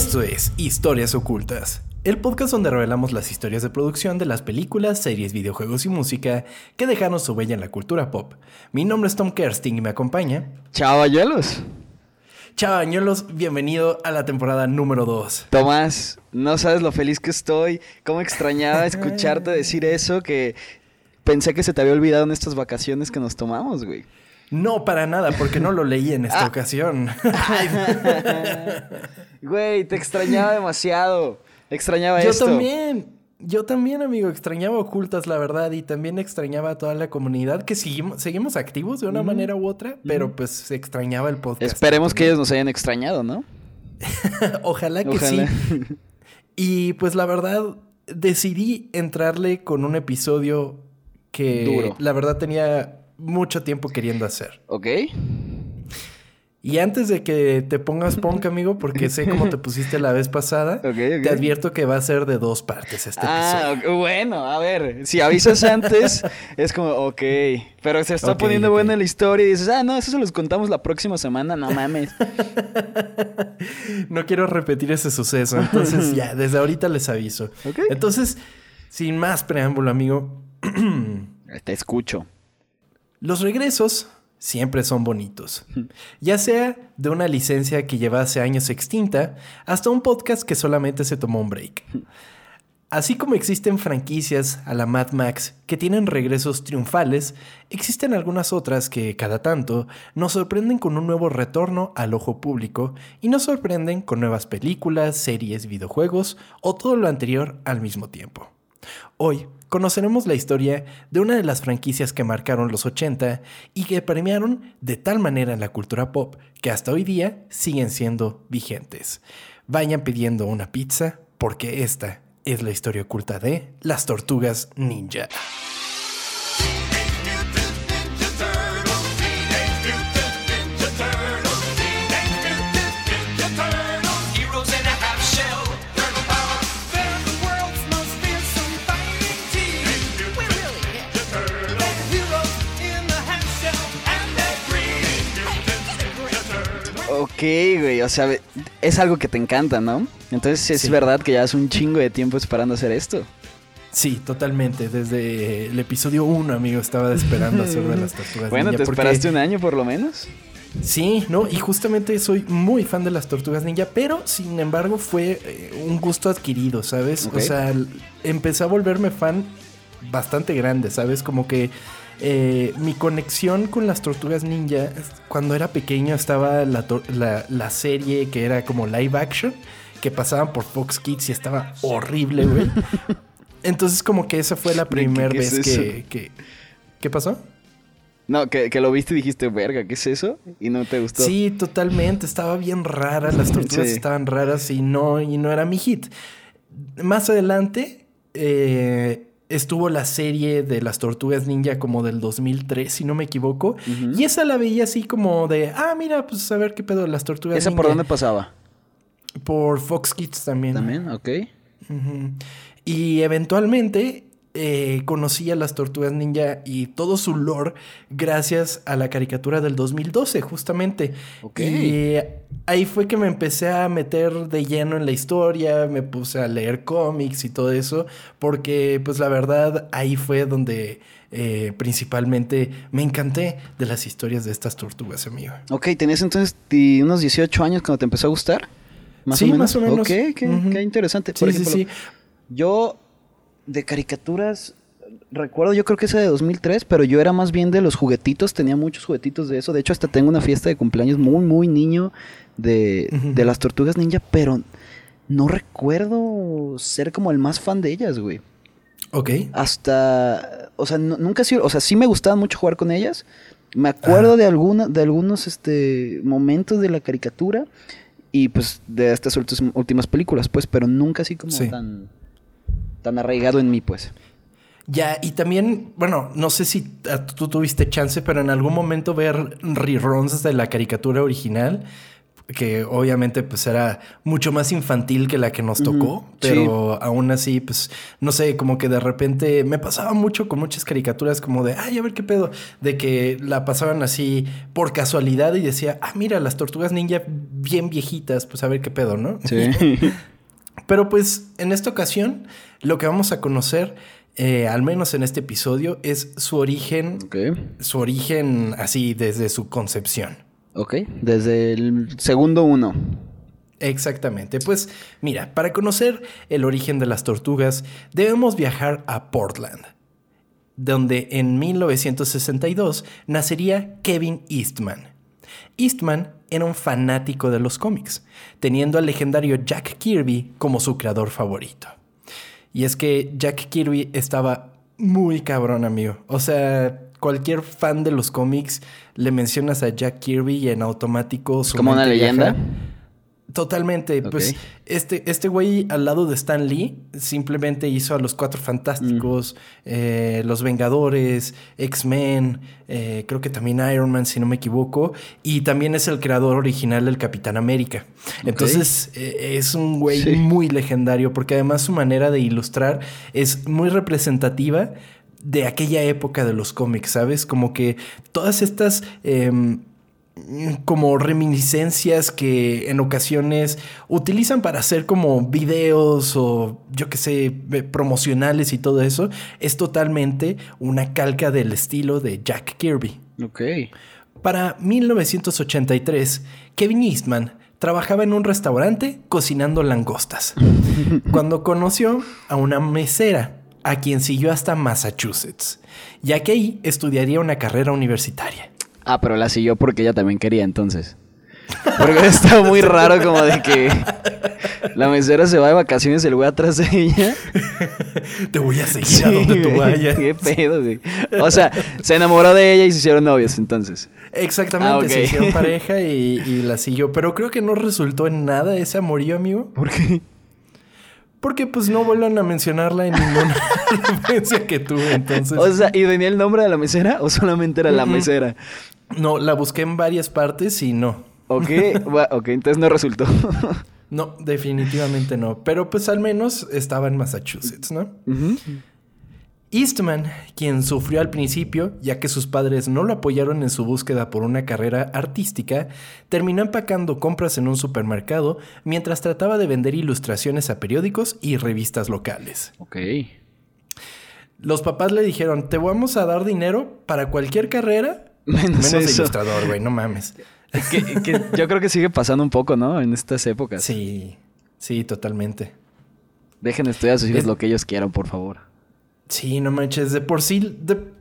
Esto es Historias Ocultas, el podcast donde revelamos las historias de producción de las películas, series, videojuegos y música que dejaron su huella en la cultura pop. Mi nombre es Tom Kersting y me acompaña. Chavañuelos. Chavañuelos, bienvenido a la temporada número 2. Tomás, no sabes lo feliz que estoy, cómo extrañaba escucharte decir eso, que pensé que se te había olvidado en estas vacaciones que nos tomamos, güey. No, para nada, porque no lo leí en esta Ah. ocasión. Güey, te extrañaba demasiado. Extrañaba Yo esto. también, yo también, amigo, extrañaba Ocultas, la verdad, y también extrañaba a toda la comunidad que seguimos, seguimos activos de una manera u otra, pero pues se extrañaba el podcast. Esperemos que ellos nos hayan extrañado, ¿no? Ojalá que Ojalá. sí. Y pues la verdad, decidí entrarle con un episodio que Duro. la verdad tenía mucho tiempo queriendo hacer. ¿Ok? Y antes de que te pongas punk, amigo, porque sé cómo te pusiste la vez pasada, Ok, ok. te advierto que va a ser de dos partes este Ah, episodio. ok, bueno, a ver, si avisas antes, es como, ok, pero se está poniendo buena la historia y dices, ah, no, eso se los contamos la próxima semana, no mames. No quiero repetir ese suceso, entonces ya, desde ahorita les aviso. Entonces, sin más preámbulo, amigo, Te escucho. Los regresos siempre son bonitos. Ya sea de una licencia que llevase años extinta hasta un podcast que solamente se tomó un break. Así como existen franquicias a la Mad Max que tienen regresos triunfales, existen algunas otras que cada tanto nos sorprenden con un nuevo retorno al ojo público y nos sorprenden con nuevas películas, series, videojuegos o todo lo anterior al mismo tiempo. Hoy conoceremos la historia de una de las franquicias que marcaron los 80 y que premiaron de tal manera la cultura pop que hasta hoy día siguen siendo vigentes. Vayan pidiendo una pizza porque esta es la historia oculta de las tortugas ninja. Güey, o sea, es algo que te encanta, ¿no? Entonces es Sí. verdad que ya hace un chingo de tiempo esperando hacer esto. Sí, totalmente. Desde el episodio 1, amigo, estaba esperando hacer de las tortugas Bueno, ninja. ¿te porque- esperaste un año por lo menos? Sí, no, y justamente soy muy fan de las tortugas ninja, pero sin embargo fue eh, un gusto adquirido, ¿sabes? O sea, empecé a volverme fan bastante grande, ¿sabes? Como que eh, mi conexión con las tortugas ninja, cuando era pequeño estaba la, la, la serie que era como live action, que pasaban por Fox Kids y estaba horrible, güey. Entonces como que esa fue la ¿Qué- primera es vez que, que... ¿Qué pasó? No, que, que lo viste y dijiste, verga, ¿qué es eso? Y no te gustó. Sí, totalmente. Estaba bien rara. Las tortugas Sí. estaban raras y no, y no era mi hit. Más adelante eh, estuvo la serie de las tortugas ninja como del 2003, si no me equivoco. Y esa la veía así como de, ah, mira, pues a ver qué pedo de las tortugas ¿Esa ninja. por dónde pasaba? Por Fox Kids también. También, ok. Y eventualmente eh, conocí a las tortugas ninja y todo su lore gracias a la caricatura del 2012, justamente. Ok. Y ahí fue que me empecé a meter de lleno en la historia, me puse a leer cómics y todo eso, porque pues la verdad ahí fue donde eh, principalmente me encanté de las historias de estas tortugas, amigo. Ok, tenías entonces unos 18 años cuando te empezó a gustar. Más Sí, o menos. más o menos. Ok, qué, qué interesante. Sí, Por sí, ejemplo, sí. Yo de caricaturas recuerdo yo creo que esa de 2003, pero yo era más bien de los juguetitos, tenía muchos juguetitos de eso. De hecho, hasta tengo una fiesta de cumpleaños muy muy niño de, de las Tortugas Ninja, pero no recuerdo ser como el más fan de ellas, güey. Ok. Hasta, o sea, nu- nunca sido, o sea, sí me gustaba mucho jugar con ellas. Me acuerdo de alguna, de algunos este momentos de la caricatura y pues de estas últimas películas, pues, pero nunca así como Sí. tan tan arraigado en mí, pues. Ya, y también, bueno, no sé si tú tuviste chance, pero en algún momento ver reruns de la caricatura original, que obviamente pues era mucho más infantil que la que nos tocó, pero aún así pues no sé, como que de repente me pasaba mucho con muchas caricaturas como de, ay, a ver qué pedo, de que la pasaban así por casualidad y decía, ah, mira, las tortugas ninja bien viejitas, pues a ver qué pedo, ¿no? Sí. Pero pues en esta ocasión lo que vamos a conocer, eh, al menos en este episodio, es su origen, ok. su origen así desde su concepción. Ok. Desde el segundo uno. Exactamente. Pues mira, para conocer el origen de las tortugas, debemos viajar a Portland, donde en 1962 nacería Kevin Eastman. Eastman era un fanático de los cómics, teniendo al legendario Jack Kirby como su creador favorito. Y es que Jack Kirby estaba muy cabrón, amigo. O sea, cualquier fan de los cómics le mencionas a Jack Kirby y en automático su ¿Como una viaja. Totalmente. Pues este, este güey al lado de Stan Lee simplemente hizo a los Cuatro Fantásticos, eh, Los Vengadores, X-Men, eh, creo que también Iron Man, si no me equivoco, y también es el creador original del Capitán América. Entonces eh, es un güey Sí. muy legendario porque además su manera de ilustrar es muy representativa de aquella época de los cómics, ¿sabes? Como que todas estas... em, como reminiscencias que en ocasiones utilizan para hacer como videos o yo que sé, promocionales y todo eso, es totalmente una calca del estilo de Jack Kirby. Ok. Para 1983, Kevin Eastman trabajaba en un restaurante cocinando langostas, cuando conoció a una mesera, a quien siguió hasta Massachusetts, ya que ahí estudiaría una carrera universitaria. Ah, pero la siguió porque ella también quería entonces. Porque está muy raro como de que la mesera se va de vacaciones y el güey atrás de ella. Te voy a seguir a donde tú vayas. Qué pedo, güey. O sea, se enamoró de ella y se hicieron novios entonces. Exactamente, Ah, se hicieron pareja y, y la siguió. Pero creo que no resultó en nada ese amorío, amigo. ¿Por qué? Porque pues no vuelvan a mencionarla en ninguna referencia que tuve. Entonces, O sea, ¿y venía el nombre de la mesera o solamente era la mesera? No, la busqué en varias partes y no. Ok, ok, entonces no resultó. No, definitivamente no. Pero pues al menos estaba en Massachusetts, ¿no? Eastman, quien sufrió al principio, ya que sus padres no lo apoyaron en su búsqueda por una carrera artística, terminó empacando compras en un supermercado mientras trataba de vender ilustraciones a periódicos y revistas locales. Ok. Los papás le dijeron, te vamos a dar dinero para cualquier carrera, Menos menos de ilustrador, güey, no mames. Que, que yo creo que sigue pasando un poco, ¿no? En estas épocas. Sí, sí, totalmente. Dejen estudiar a sus hijos Es- lo que ellos quieran, por favor. Sí, no manches, de por sí, de-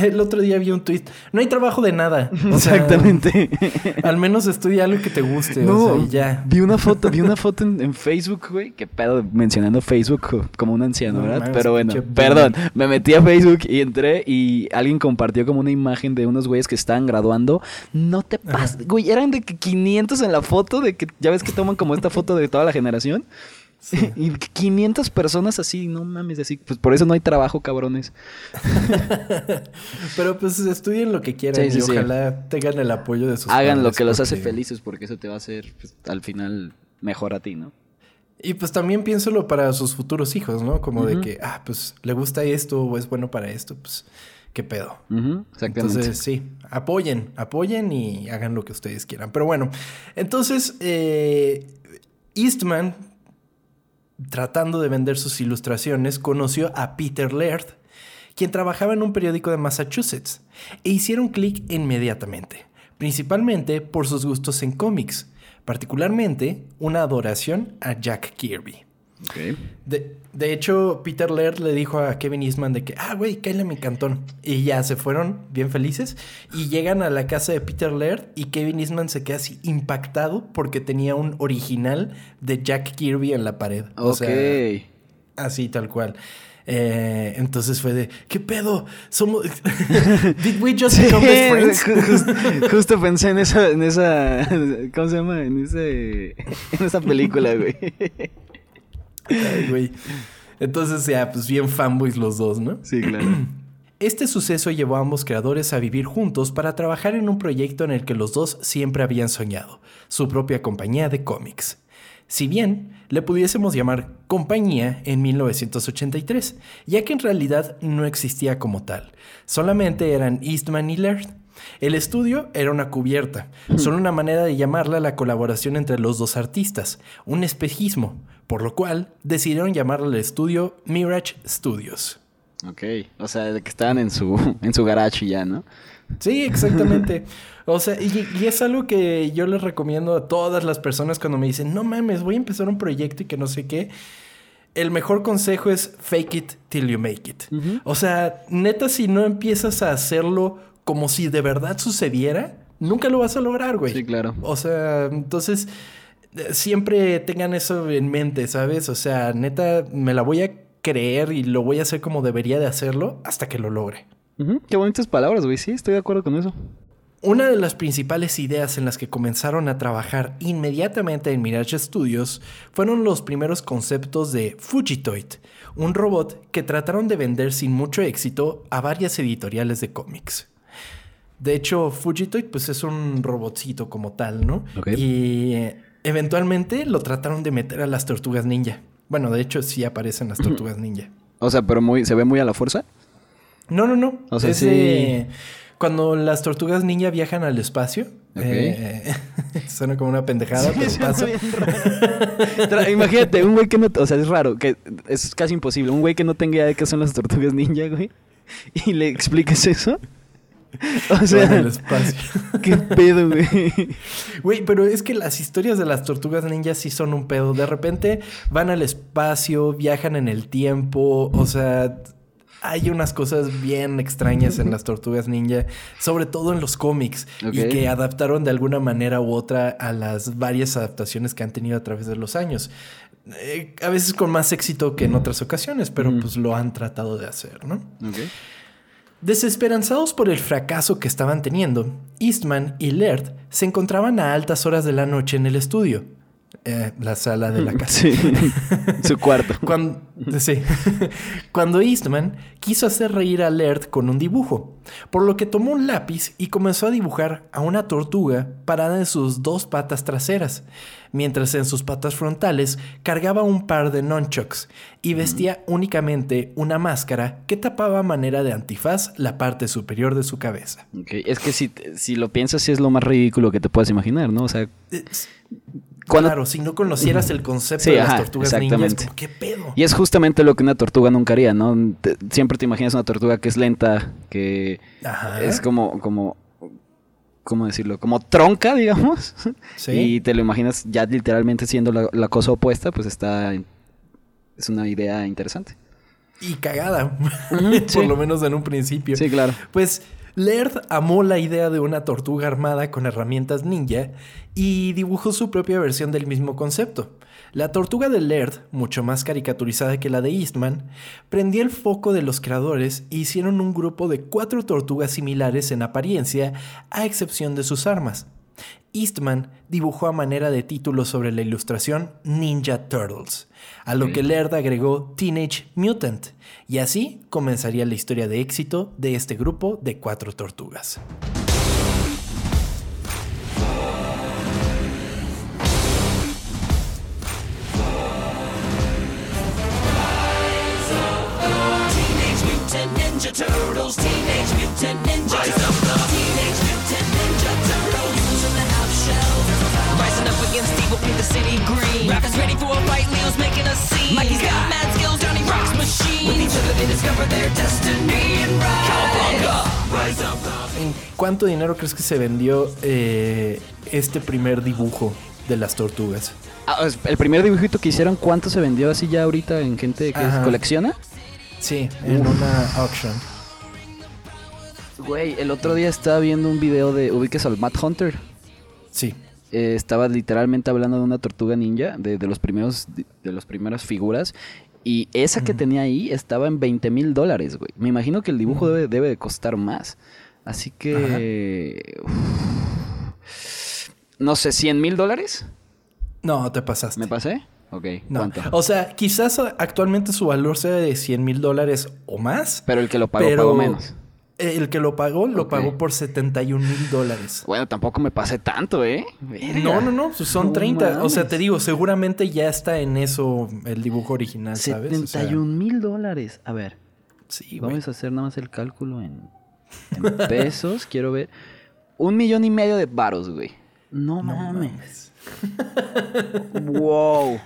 el otro día vi un tweet, no hay trabajo de nada. O sea, Exactamente. Al menos estudia algo que te guste, No, o sea, y ya. vi una foto, vi una foto en, en Facebook, güey. Qué pedo mencionando Facebook co- como un anciano, No ¿verdad? Pero bueno, perdón. Me metí a Facebook y entré y alguien compartió como una imagen de unos güeyes que estaban graduando. No te pases, güey. Eran de que 500 en la foto, de que ya ves que toman como esta foto de toda la generación. Y 500 personas así, no mames, así. Pues por eso no hay trabajo, cabrones. Pero pues estudien lo que quieran Sí, sí, y sí. ojalá tengan el apoyo de sus Hagan lo que los hace felices porque eso te va a hacer pues, al final mejor a ti, ¿no? Y pues también piénselo para sus futuros hijos, ¿no? Como de que, ah, pues le gusta esto o es bueno para esto, pues qué pedo. Ujú, exactamente. Entonces, sí, apoyen, apoyen y hagan lo que ustedes quieran. Pero bueno, entonces, eh, Eastman, tratando de vender sus ilustraciones, conoció a Peter Laird, quien trabajaba en un periódico de Massachusetts, e hicieron clic inmediatamente, principalmente por sus gustos en cómics, particularmente una adoración a Jack Kirby. De, de hecho, Peter Laird le dijo a Kevin Eastman de que, ah, güey, cállale mi cantón. Y ya se fueron bien felices. Y llegan a la casa de Peter Laird y Kevin Eastman se queda así impactado porque tenía un original de Jack Kirby en la pared. O Ok. sea, así tal cual. Eh, entonces fue de, ¿qué pedo? Somos... Did we just become best friends? ju- justo, justo pensé en esa, en esa, ¿cómo se llama? En ese, en esa película, güey. Ay, güey. Entonces ya, pues bien fanboys los dos, ¿no? Sí, claro. Este suceso llevó a ambos creadores a vivir juntos para trabajar en un proyecto en el que los dos siempre habían soñado, su propia compañía de cómics. Si bien le pudiésemos llamar compañía en 1983, ya que en realidad no existía como tal, solamente eran Eastman y Laird. El estudio era una cubierta, solo una manera de llamarla la colaboración entre los dos artistas, un espejismo, por lo cual decidieron llamarle al estudio Mirage Studios. Ok, o sea, de que estaban en su, en su garage ya, ¿no? Sí, exactamente. O sea, y, y es algo que yo les recomiendo a todas las personas cuando me dicen, no mames, voy a empezar un proyecto y que no sé qué. El mejor consejo es fake it till you make it. O sea, neta, si no empiezas a hacerlo como si de verdad sucediera, nunca lo vas a lograr, güey. Sí, claro. O sea, entonces siempre tengan eso en mente, ¿sabes? O sea, neta, me la voy a creer y lo voy a hacer como debería de hacerlo hasta que lo logre. Qué bonitas palabras, güey. Sí, estoy de acuerdo con eso. Una de las principales ideas en las que comenzaron a trabajar inmediatamente en Mirage Studios fueron los primeros conceptos de Fujitoid, un robot que trataron de vender sin mucho éxito a varias editoriales de cómics. De hecho, Fujitoid pues es un robotcito como tal, ¿no? Ok. Y eventualmente lo trataron de meter a las tortugas ninja. Bueno, de hecho sí aparecen las tortugas ninja. O sea, pero muy, ¿se ve muy a la fuerza? No, no, no. O sea, Es sí. de- Cuando las tortugas ninja viajan al espacio. Eh, suena como una pendejada, pero pasa. Tra- Imagínate, un güey que no... O sea, es raro, que es casi imposible. Un güey que no tenga idea de qué son las tortugas ninja, güey. Y le expliques eso. O Van al sea, espacio. qué pedo, güey. Güey, pero es que las historias de las tortugas ninjas sí son un pedo. De repente van al espacio, viajan en el tiempo. O sea, hay unas cosas bien extrañas en las tortugas ninja, sobre todo en los cómics, y que adaptaron de alguna manera u otra a las varias adaptaciones que han tenido a través de los años. Eh, a veces con más éxito que en otras ocasiones, pero pues lo han tratado de hacer, ¿no? Ok. Desesperanzados por el fracaso que estaban teniendo, Eastman y Laird se encontraban a altas horas de la noche en el estudio, eh, la sala de la casa. Sí. Su cuarto. Cuando, sí. Cuando Eastman quiso hacer reír a Laird con un dibujo, por lo que tomó un lápiz y comenzó a dibujar a una tortuga parada en sus dos patas traseras, mientras en sus patas frontales cargaba un par de nunchucks y vestía únicamente una máscara que tapaba a manera de antifaz la parte superior de su cabeza. Ok, Es que si, si lo piensas, sí es lo más ridículo que te puedas imaginar, ¿no? O sea, Cuando- Claro, si no conocieras el concepto Sí, de las ajá, tortugas ninjas, exactamente. como, ¿qué pedo? Y es justamente lo que una tortuga nunca haría, ¿no? Te- siempre te imaginas una tortuga que es lenta, que Ajá. es como, como, ¿cómo decirlo? Como tronca, digamos. Sí. Y te lo imaginas ya literalmente siendo la, la cosa opuesta, pues está... Es una idea interesante. Y cagada, por lo menos en un principio. Sí, claro. Pues Laird amó la idea de una tortuga armada con herramientas ninja y dibujó su propia versión del mismo concepto. La tortuga de Laird, mucho más caricaturizada que la de Eastman, prendió el foco de los creadores e hicieron un grupo de cuatro tortugas similares en apariencia, a excepción de sus armas. Eastman dibujó a manera de título sobre la ilustración Ninja Turtles, a lo que Laird agregó Teenage Mutant, y así comenzaría la historia de éxito de este grupo de cuatro tortugas. Teenage Mutant Ninja Turtles. Teenage Mutant Ninja Turtles. Teenage green. Rappers ready for a fight, Leo's making a scene. Mikey's got mad skills, Johnny rocks machine. With each other they discover their destiny and rise. Cowabunga! Rise up. ¿En cuánto dinero crees que se vendió eh, este primer dibujo de las tortugas? Ah, el primer dibujito que hicieron, ¿cuánto se vendió así ya ahorita en gente que Ajá. colecciona? Sí, en una auction. Güey, el otro día estaba viendo un video de ubiques al Matt Hunter. Sí. Eh, estaba literalmente hablando de una tortuga ninja, de, de los primeros, de las primeras figuras. Y esa que tenía ahí estaba en 20 mil dólares, güey. Me imagino que el dibujo debe, debe de costar más. Así que... uf. no sé, 100 mil dólares. No, te pasaste. ¿Me pasé? Ok, No. ¿cuánto? O sea, quizás actualmente su valor sea de 100 mil dólares o más. Pero el que lo pagó pero pagó menos. El que lo pagó, lo pagó por 71 mil dólares. Bueno, tampoco me pasé tanto, ¿eh? Verga. No, no, no, pues son No 30. O sea, te digo, seguramente ya está en eso el dibujo original, ¿sabes? O sea, 71 mil dólares. A ver, sí, vamos a hacer nada más el cálculo en, en pesos. Quiero ver. Un millón y medio de varos, güey. No, No mames. mames. Wow.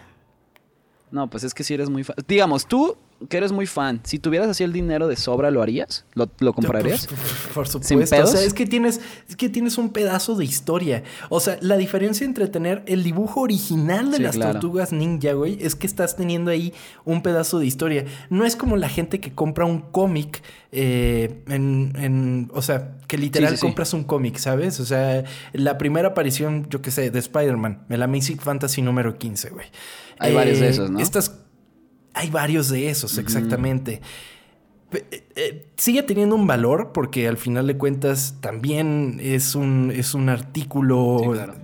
No, pues es que si eres muy fan. Digamos, tú que eres muy fan, si tuvieras así el dinero de sobra, ¿lo harías? ¿Lo, lo comprarías? Por, por ¿Sin supuesto. O sea, es que tienes, es que tienes un pedazo de historia. O sea, la diferencia entre tener el dibujo original de Sí, las claro. tortugas ninja, güey, es que estás teniendo ahí un pedazo de historia. No es como la gente que compra un cómic eh, en, en- O sea, que literal Sí, sí, sí. compras un cómic, ¿sabes? O sea, la primera aparición, yo qué sé, de Spider-Man, el Amazing Fantasy número 15, güey. Hay varios de esos, ¿no? Estas hay varios de esos, exactamente. Eh, eh, sigue teniendo un valor porque al final de cuentas también es un, es un artículo Sí, claro.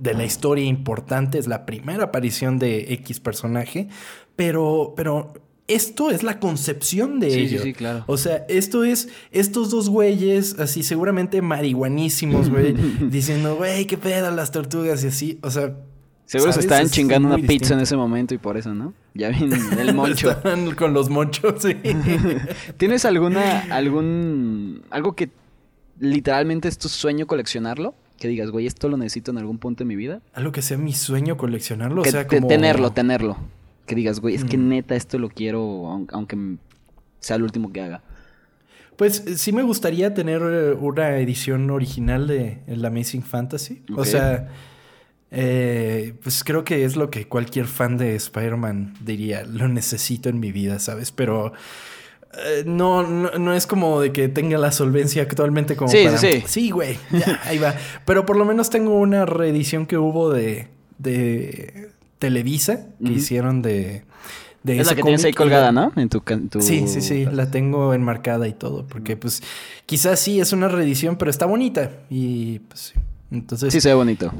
de la historia importante, es la primera aparición de X personaje, pero, pero esto es la concepción de Sí, sí, ello. sí, claro. O sea, esto es estos dos güeyes así seguramente marihuanísimos, güey, diciendo, güey, qué pedo las tortugas y así, o sea... Seguro se estaban Es chingando una pizza en ese momento y por eso, ¿no? Ya viene el moncho. Estaban con los monchos, sí. ¿Tienes alguna, algún, algo que literalmente es tu sueño coleccionarlo? Que digas, güey, esto lo necesito en algún punto de mi vida. Algo que sea mi sueño coleccionarlo, Que o sea, como... Tenerlo, tenerlo. Que digas, güey, es que Mm. neta esto lo quiero, aun- aunque sea el último que haga. Pues eh, sí me gustaría tener eh, una edición original de el Amazing Fantasy. O sea, eh, pues creo que es lo que cualquier fan de Spider-Man diría, lo necesito en mi vida, ¿sabes? Pero eh, no, no, no es como de que tenga la solvencia actualmente como Sí, para... sí, sí. Sí, güey, ya, ahí va. Pero por lo menos tengo una reedición que hubo de, de Televisa, que hicieron de... de Es la que tienes ahí colgada, ¿no? En tu, en tu- Sí, sí, sí, la tengo enmarcada y todo, porque pues quizás sí es una reedición, pero está bonita y pues sí. Entonces, Sí, se ve bonito.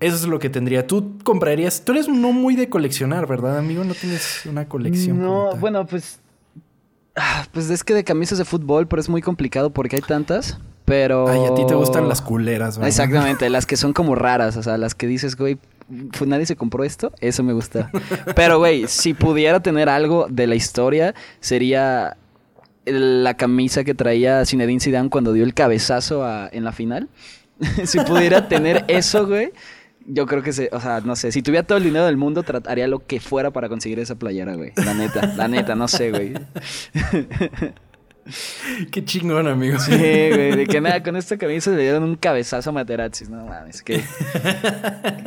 Eso es lo que tendría. Tú comprarías, tú eres no muy de coleccionar, ¿verdad, amigo? No tienes una colección. No, bueno, pues. ah, Pues es que de camisas de fútbol, pero es muy complicado porque hay tantas. Pero. Ay, a ti te gustan las culeras, ¿verdad? Exactamente, las que son como raras, o sea, las que dices, güey, nadie se compró esto, eso me gusta. Pero, güey, si pudiera tener algo de la historia, sería la camisa que traía Zinedine Zidane cuando dio el cabezazo a- en la final. si pudiera tener eso, güey, yo creo que se, o sea, no sé, si tuviera todo el dinero del mundo, trataría lo que fuera para conseguir esa playera, güey. La neta, la neta, no sé, güey. Qué chingón, amigo. Sí, güey, de que nada, con esta camisa le dieron un cabezazo a Materazzi. No mames, qué,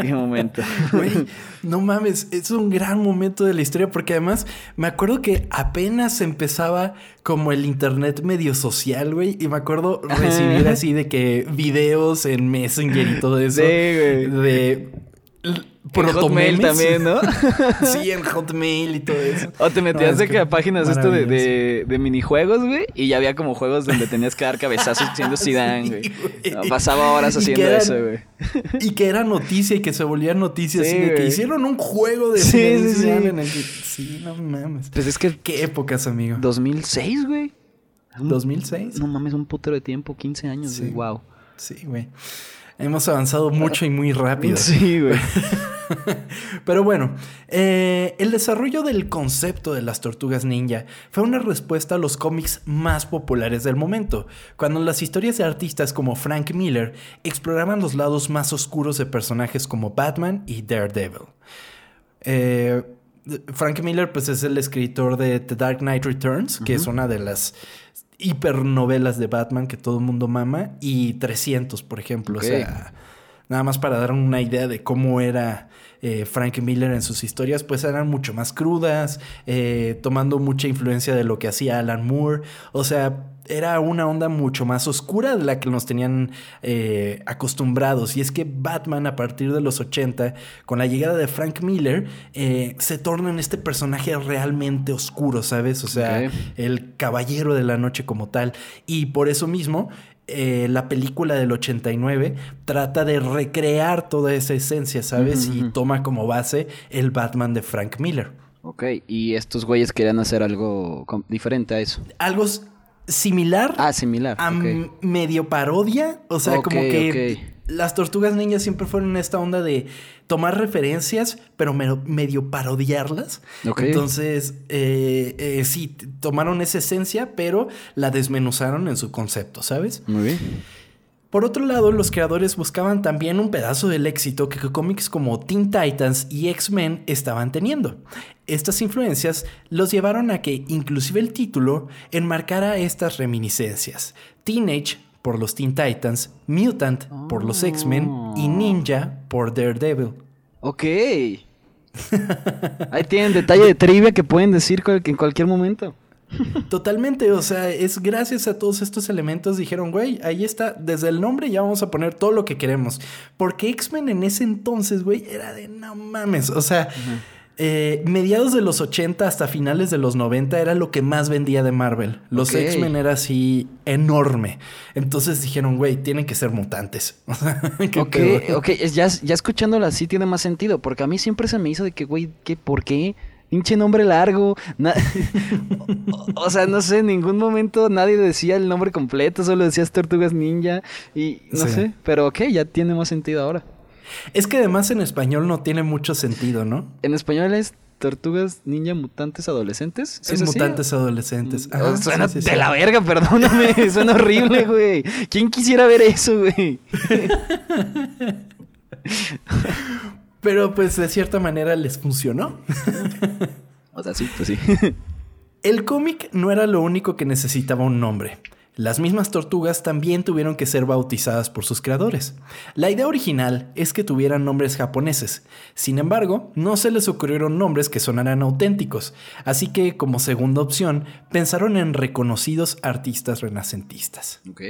qué momento. Güey, no mames, es un gran momento de la historia porque además me acuerdo que apenas empezaba como el internet medio social, güey, y me acuerdo recibir así de que videos en Messenger y todo eso. Sí, güey. De l- En Hotmail protomemes. también, ¿no? sí, en Hotmail y todo eso. O te metías No, de que a páginas esto de, de, de minijuegos, güey, y ya había como juegos donde tenías que dar cabezazos siendo Zidane, Sí, güey. No, pasaba horas haciendo eran- eso, güey. Y que era noticia y que se volvía noticia Sí, así de que hicieron un juego de Sí, Zidane sí. en el que... Sí, no mames. Pues es que Qué épocas, amigo. 2006, güey. Un- 2006. No mames, un putero de tiempo, 15 años, Sí. güey. Wow. Sí, güey. Hemos avanzado mucho y muy rápido. Sí, güey. Pero bueno, eh, el desarrollo del concepto de las tortugas ninja fue una respuesta a los cómics más populares del momento, cuando las historias de artistas como Frank Miller exploraban los lados más oscuros de personajes como Batman y Daredevil. Eh, Frank Miller pues es el escritor de The Dark Knight Returns, que es una de las hipernovelas de Batman que todo el mundo mama, y 300, por ejemplo. O sea, nada más para dar una idea de cómo era eh, Frank Miller en sus historias, pues eran mucho más crudas, eh, tomando mucha influencia de lo que hacía Alan Moore. O sea, era una onda mucho más oscura de la que nos tenían eh, acostumbrados. Y es que Batman, a partir de los 80, con la llegada de Frank Miller, eh, se torna en este personaje realmente oscuro, ¿sabes? O sea, el caballero de la noche como tal. Y por eso mismo, eh, la película del 89 trata de recrear toda esa esencia, ¿sabes? Y toma como base el Batman de Frank Miller. Ok, y estos güeyes querían hacer algo diferente a eso. Algo similar Ah, similar. a medio parodia. O sea, como que las tortugas ninjas siempre fueron esta onda de tomar referencias, pero me- medio parodiarlas. Entonces, eh, eh, sí, tomaron esa esencia, pero la desmenuzaron en su concepto, ¿sabes? Muy bien. Por otro lado, los creadores buscaban también un pedazo del éxito que cómics como Teen Titans y X-Men estaban teniendo. Estas influencias los llevaron a que inclusive el título enmarcara estas reminiscencias. Teenage por los Teen Titans, Mutant por los X-Men y Ninja por Daredevil. Ok. Ahí tienen detalle de trivia que pueden decir en cualquier momento. Totalmente, o sea, es gracias a todos estos elementos dijeron, güey, ahí está, desde el nombre ya vamos a poner todo lo que queremos. Porque X-Men en ese entonces, güey, era de no mames, o sea, eh, mediados de los 80 hasta finales de los 90 era lo que más vendía de Marvel. Los. X-Men era así enorme. Entonces dijeron, güey, tienen que ser mutantes. O sea, ¿qué Ok, pedo? ok, ya, ya escuchándolo así tiene más sentido, porque a mí siempre se me hizo de que, güey, ¿qué, ¿por qué? Pinche nombre largo. o, o sea, no sé, en ningún momento nadie decía el nombre completo, solo decías Tortugas Ninja y no Sí. sé, pero ok, ya tiene más sentido ahora. Es que además en español no tiene mucho sentido, ¿no? En español es Tortugas Ninja Mutantes Adolescentes. ¿Sí es así? mutantes adolescentes. Ajá, suena sí, sí, de la verga, perdóname. suena horrible, güey. ¿Quién quisiera ver eso, güey? Pero pues de cierta manera les funcionó. O sea, sí, pues sí. El cómic no era lo único que necesitaba un nombre. Las mismas tortugas también tuvieron que ser bautizadas por sus creadores. La idea original es que tuvieran nombres japoneses. Sin embargo, no se les ocurrieron nombres que sonaran auténticos, así que como segunda opción pensaron en reconocidos artistas renacentistas. ok.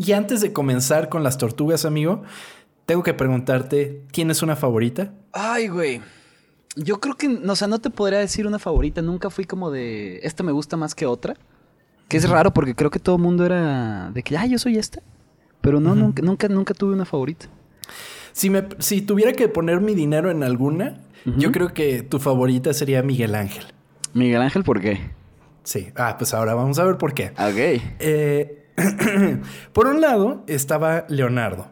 Y antes de comenzar con las tortugas, amigo, tengo que preguntarte, ¿tienes una favorita? Ay, güey. Yo creo que, no, o sea, no te podría decir una favorita. Nunca fui como de, esta me gusta más que otra. Que es raro porque creo que todo el mundo era de que, ah, yo soy esta. Pero no, nunca, nunca, nunca tuve una favorita. Si, me, si tuviera que poner mi dinero en alguna, yo creo que tu favorita sería Miguel Ángel. Miguel Ángel, ¿por qué? Sí. Ah, pues ahora vamos a ver por qué. Ok. Eh, por un lado estaba Leonardo,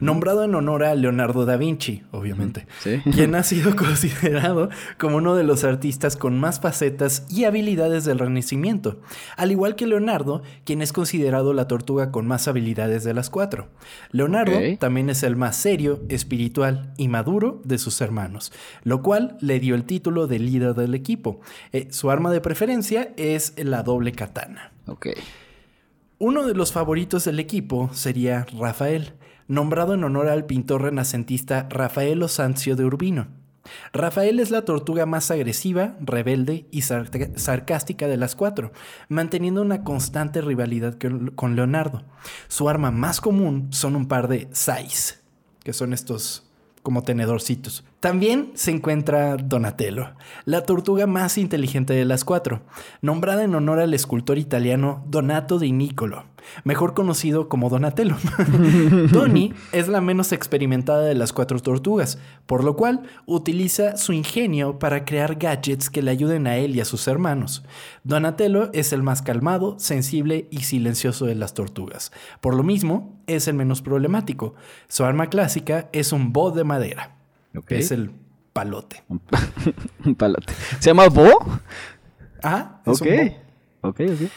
nombrado en honor a Leonardo da Vinci, obviamente, Sí. quien ha sido considerado como uno de los artistas con más facetas y habilidades del Renacimiento, al igual que Leonardo, quien es considerado la tortuga con más habilidades de las cuatro. Leonardo también es el más serio, espiritual y maduro de sus hermanos, lo cual le dio el título de líder del equipo. Eh, su arma de preferencia es la doble katana. Uno de los favoritos del equipo sería Rafael, nombrado en honor al pintor renacentista Rafael Sanzio de Urbino. Rafael es la tortuga más agresiva, rebelde y sarcástica de las cuatro, manteniendo una constante rivalidad con Leonardo. Su arma más común son un par de sais, que son estos como tenedorcitos. También se encuentra Donatello, la tortuga más inteligente de las cuatro, nombrada en honor al escultor italiano Donato di Niccolo, mejor conocido como Donatello. Tony es la menos experimentada de las cuatro tortugas, por lo cual utiliza su ingenio para crear gadgets que le ayuden a él y a sus hermanos. Donatello es el más calmado, sensible y silencioso de las tortugas. Por lo mismo, es el menos problemático. Su arma clásica es un bo de madera. Ok. Es el palote. Un palote. ¿Se llama Bo? Ah, es Ok. un bo. Ok, ok.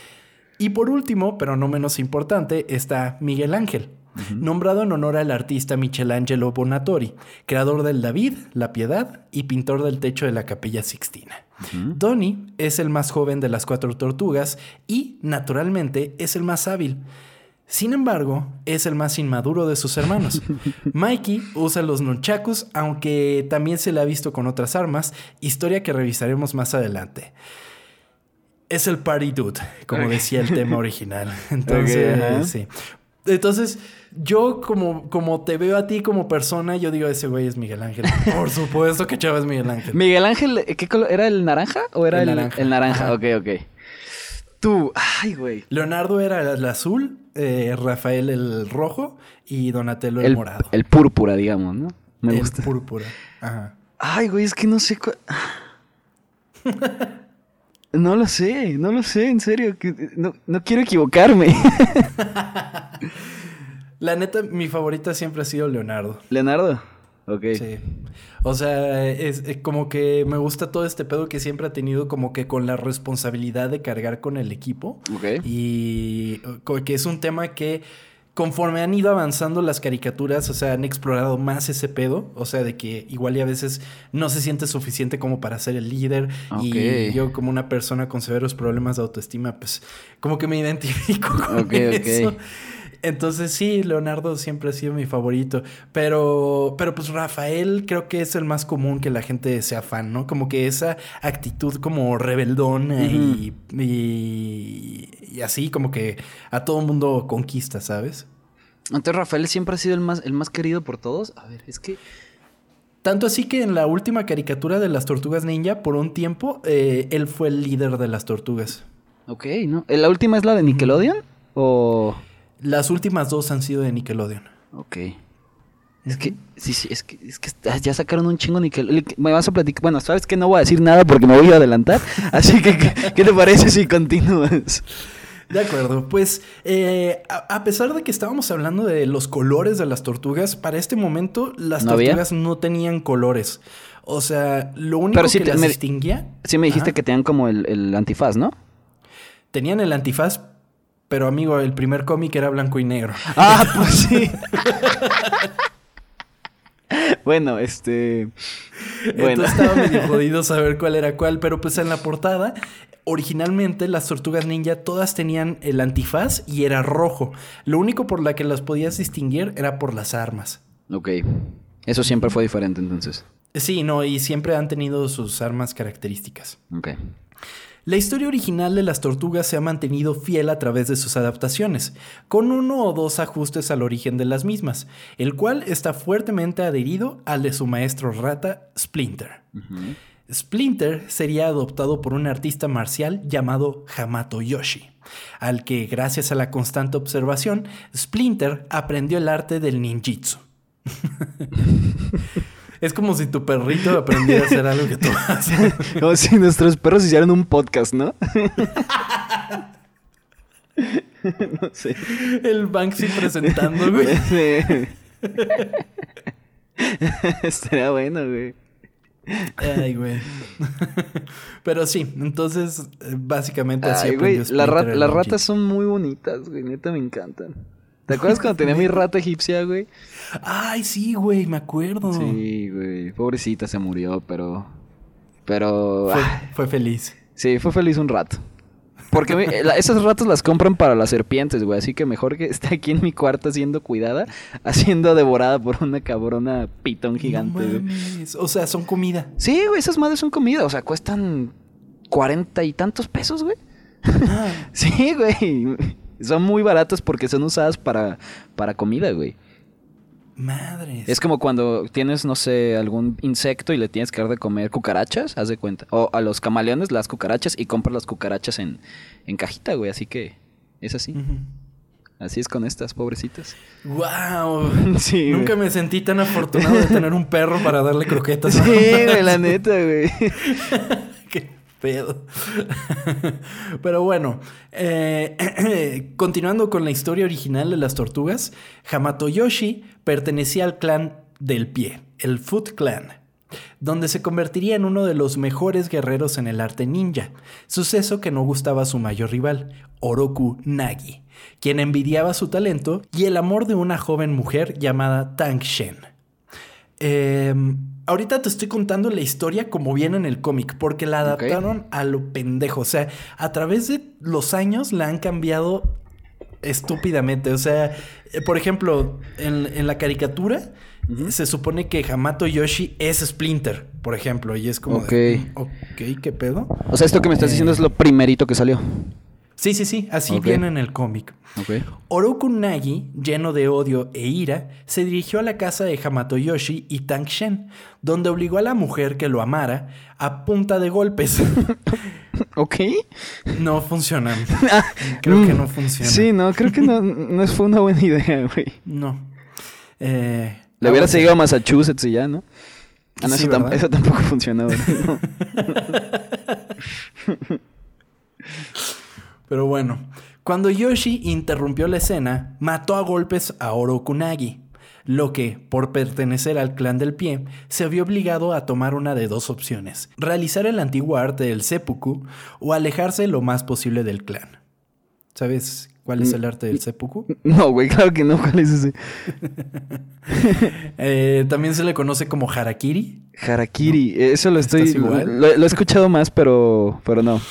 Y por último, pero no menos importante, está Miguel Ángel, nombrado en honor al artista Michelangelo Bonatori, creador del David, la Piedad y pintor del techo de la Capilla Sixtina. Donnie es el más joven de las cuatro tortugas y, naturalmente, es el más hábil. Sin embargo, es el más inmaduro de sus hermanos. Mikey usa los nunchakus, aunque también se le ha visto con otras armas, historia que revisaremos más adelante. Es el party dude, como decía el tema original. Entonces, sí. Entonces, yo como, como te veo a ti como persona, yo digo, ese güey es Miguel Ángel. Por supuesto que Chava es Miguel Ángel. Miguel Ángel, ¿qué color? ¿Era el naranja o era El el, naranja. el naranja? Ajá. Ok, ok. tú. Ay, güey. Leonardo era el azul, eh, Rafael el rojo y Donatello el, El, morado. el púrpura, digamos, ¿no? Me El gusta. púrpura. Ajá. Ay, güey, es que no sé. cu- No lo sé, no lo sé, en serio. que- No, no quiero equivocarme. La neta, mi favorita siempre ha sido Leonardo. Leonardo. Ok. Sí. O sea, es, eh, como que me gusta todo este pedo que siempre ha tenido como que con la responsabilidad de cargar con el equipo. Ok. Y eh, que es un tema que conforme han ido avanzando las caricaturas, o sea, han explorado más ese pedo. O sea, de que igual y a veces no se siente suficiente como para ser el líder. Y Ok. yo como una persona con severos problemas de autoestima, pues como que me identifico con Ok, ok. eso. Entonces sí, Leonardo siempre ha sido mi favorito, pero, pero pues Rafael creo que es el más común que la gente sea fan, ¿no? Como que esa actitud como rebeldona y, y, y así como que a todo mundo conquista, ¿sabes? Entonces Rafael siempre ha sido el más, el más querido por todos. A ver, es que. Tanto así que en la última caricatura de las tortugas ninja, por un tiempo, eh, él fue el líder de las tortugas. Ok, ¿no? ¿La última es la de Nickelodeon? ¿O.? Las últimas dos han sido de Nickelodeon. Ok. Es que, sí, sí, es que, es que ya sacaron un chingo Nickelodeon. Me vas a platicar. Bueno, sabes que no voy a decir nada porque me voy a adelantar. Así que, ¿qué, qué te parece si continúas? De acuerdo, pues eh, a, a pesar de que estábamos hablando de los colores de las tortugas, para este momento las ¿No había? tortugas no tenían colores. O sea, lo único sí que te- las me- distinguía... Sí, me dijiste Ajá. que tenían como el, el antifaz, ¿no? Tenían el antifaz, pero amigo, el primer cómic era blanco y negro. Ah, pues sí. bueno, este. Bueno. Entonces estaba medio jodido saber cuál era cuál, pero pues en la portada, originalmente las tortugas ninja todas tenían el antifaz y era rojo. Lo único por la que las podías distinguir era por las armas. ok. Eso siempre fue diferente entonces. Sí, no, y siempre han tenido sus armas características. Ok. La historia original de las tortugas se ha mantenido fiel a través de sus adaptaciones, con uno o dos ajustes al origen de las mismas, el cual está fuertemente adherido al de su maestro rata Splinter. Splinter sería adoptado por un artista marcial llamado Hamato Yoshi, al que gracias a la constante observación, Splinter aprendió el arte del ninjitsu. es como si tu perrito aprendiera a hacer algo que tú haces. Como si nuestros perros hicieran un podcast, ¿no? no sé. El Banksy presentando, güey. Estaría bueno, güey. Ay, güey. Pero sí, entonces, eh, básicamente así güey, la ra- las ratas son muy bonitas, güey. Neta, me encantan. ¿Te acuerdas cuando tenía mi rata egipcia, güey? Ay, sí, güey, me acuerdo. Sí, güey. Pobrecita se murió, pero. Pero. Fue, fue feliz. sí, fue feliz un rato. Porque mi- la- esas ratas las compran para las serpientes, güey. Así que mejor que esté aquí en mi cuarto siendo cuidada, haciendo devorada por una cabrona pitón gigante, No mames. O sea, son comida. Sí, güey, esas madres son comida. O sea, cuestan cuarenta y tantos pesos, güey. Ah, Sí, güey. Son muy baratas porque son usadas para, para comida, güey. Madres. Es como cuando tienes, no sé, algún insecto y le tienes que dar de comer cucarachas, haz de cuenta. O a los camaleones las cucarachas y compras las cucarachas en, en cajita, güey. Así que es así. Así es con estas pobrecitas. Wow. Sí, Nunca güey. me sentí tan afortunado de tener un perro para darle croquetas. Sí, güey, la neta, güey. Pedo. Pero bueno, eh, continuando con la historia original de las tortugas, Hamato Yoshi pertenecía al clan del pie, el Foot Clan, donde se convertiría en uno de los mejores guerreros en el arte ninja, suceso que no gustaba a su mayor rival, Oroku Nagi, quien envidiaba su talento y el amor de una joven mujer llamada Tang Shen. Eh, ahorita te estoy contando la historia como viene en el cómic, porque la adaptaron a lo pendejo. O sea, a través de los años la han cambiado estúpidamente. O sea, eh, por ejemplo, en, en la caricatura se supone que Hamato Yoshi es Splinter, por ejemplo, y es como de, Ok. "Mm, ok, ¿qué pedo? O sea, esto que me estás diciendo es lo primerito que salió. Sí, sí, sí, así viene en el cómic. Ok. Oroku Nagi, lleno de odio e ira, se dirigió a la casa de Hamato Yoshi y Tang Shen, donde obligó a la mujer que lo amara a punta de golpes. ¿Ok? No funcionan. Creo que no funciona. Sí, no, creo que no, no fue una buena idea, güey. No. Eh, Le hubiera seguido a Massachusetts y ya, ¿no? Ah, no, Sí, eso, tam- ¿verdad? eso tampoco funcionó. No. Pero bueno, cuando Yoshi interrumpió la escena, mató a golpes a Orokunagi, lo que, por pertenecer al clan del pie, se vio obligado a tomar una de dos opciones, realizar el antiguo arte del seppuku o alejarse lo más posible del clan. ¿Sabes cuál es el arte del seppuku? No, güey, claro que no. ¿Cuál es ese? Eh, también se le conoce como harakiri. Harakiri. Eso lo estoy... Lo, lo he escuchado más, pero, pero no.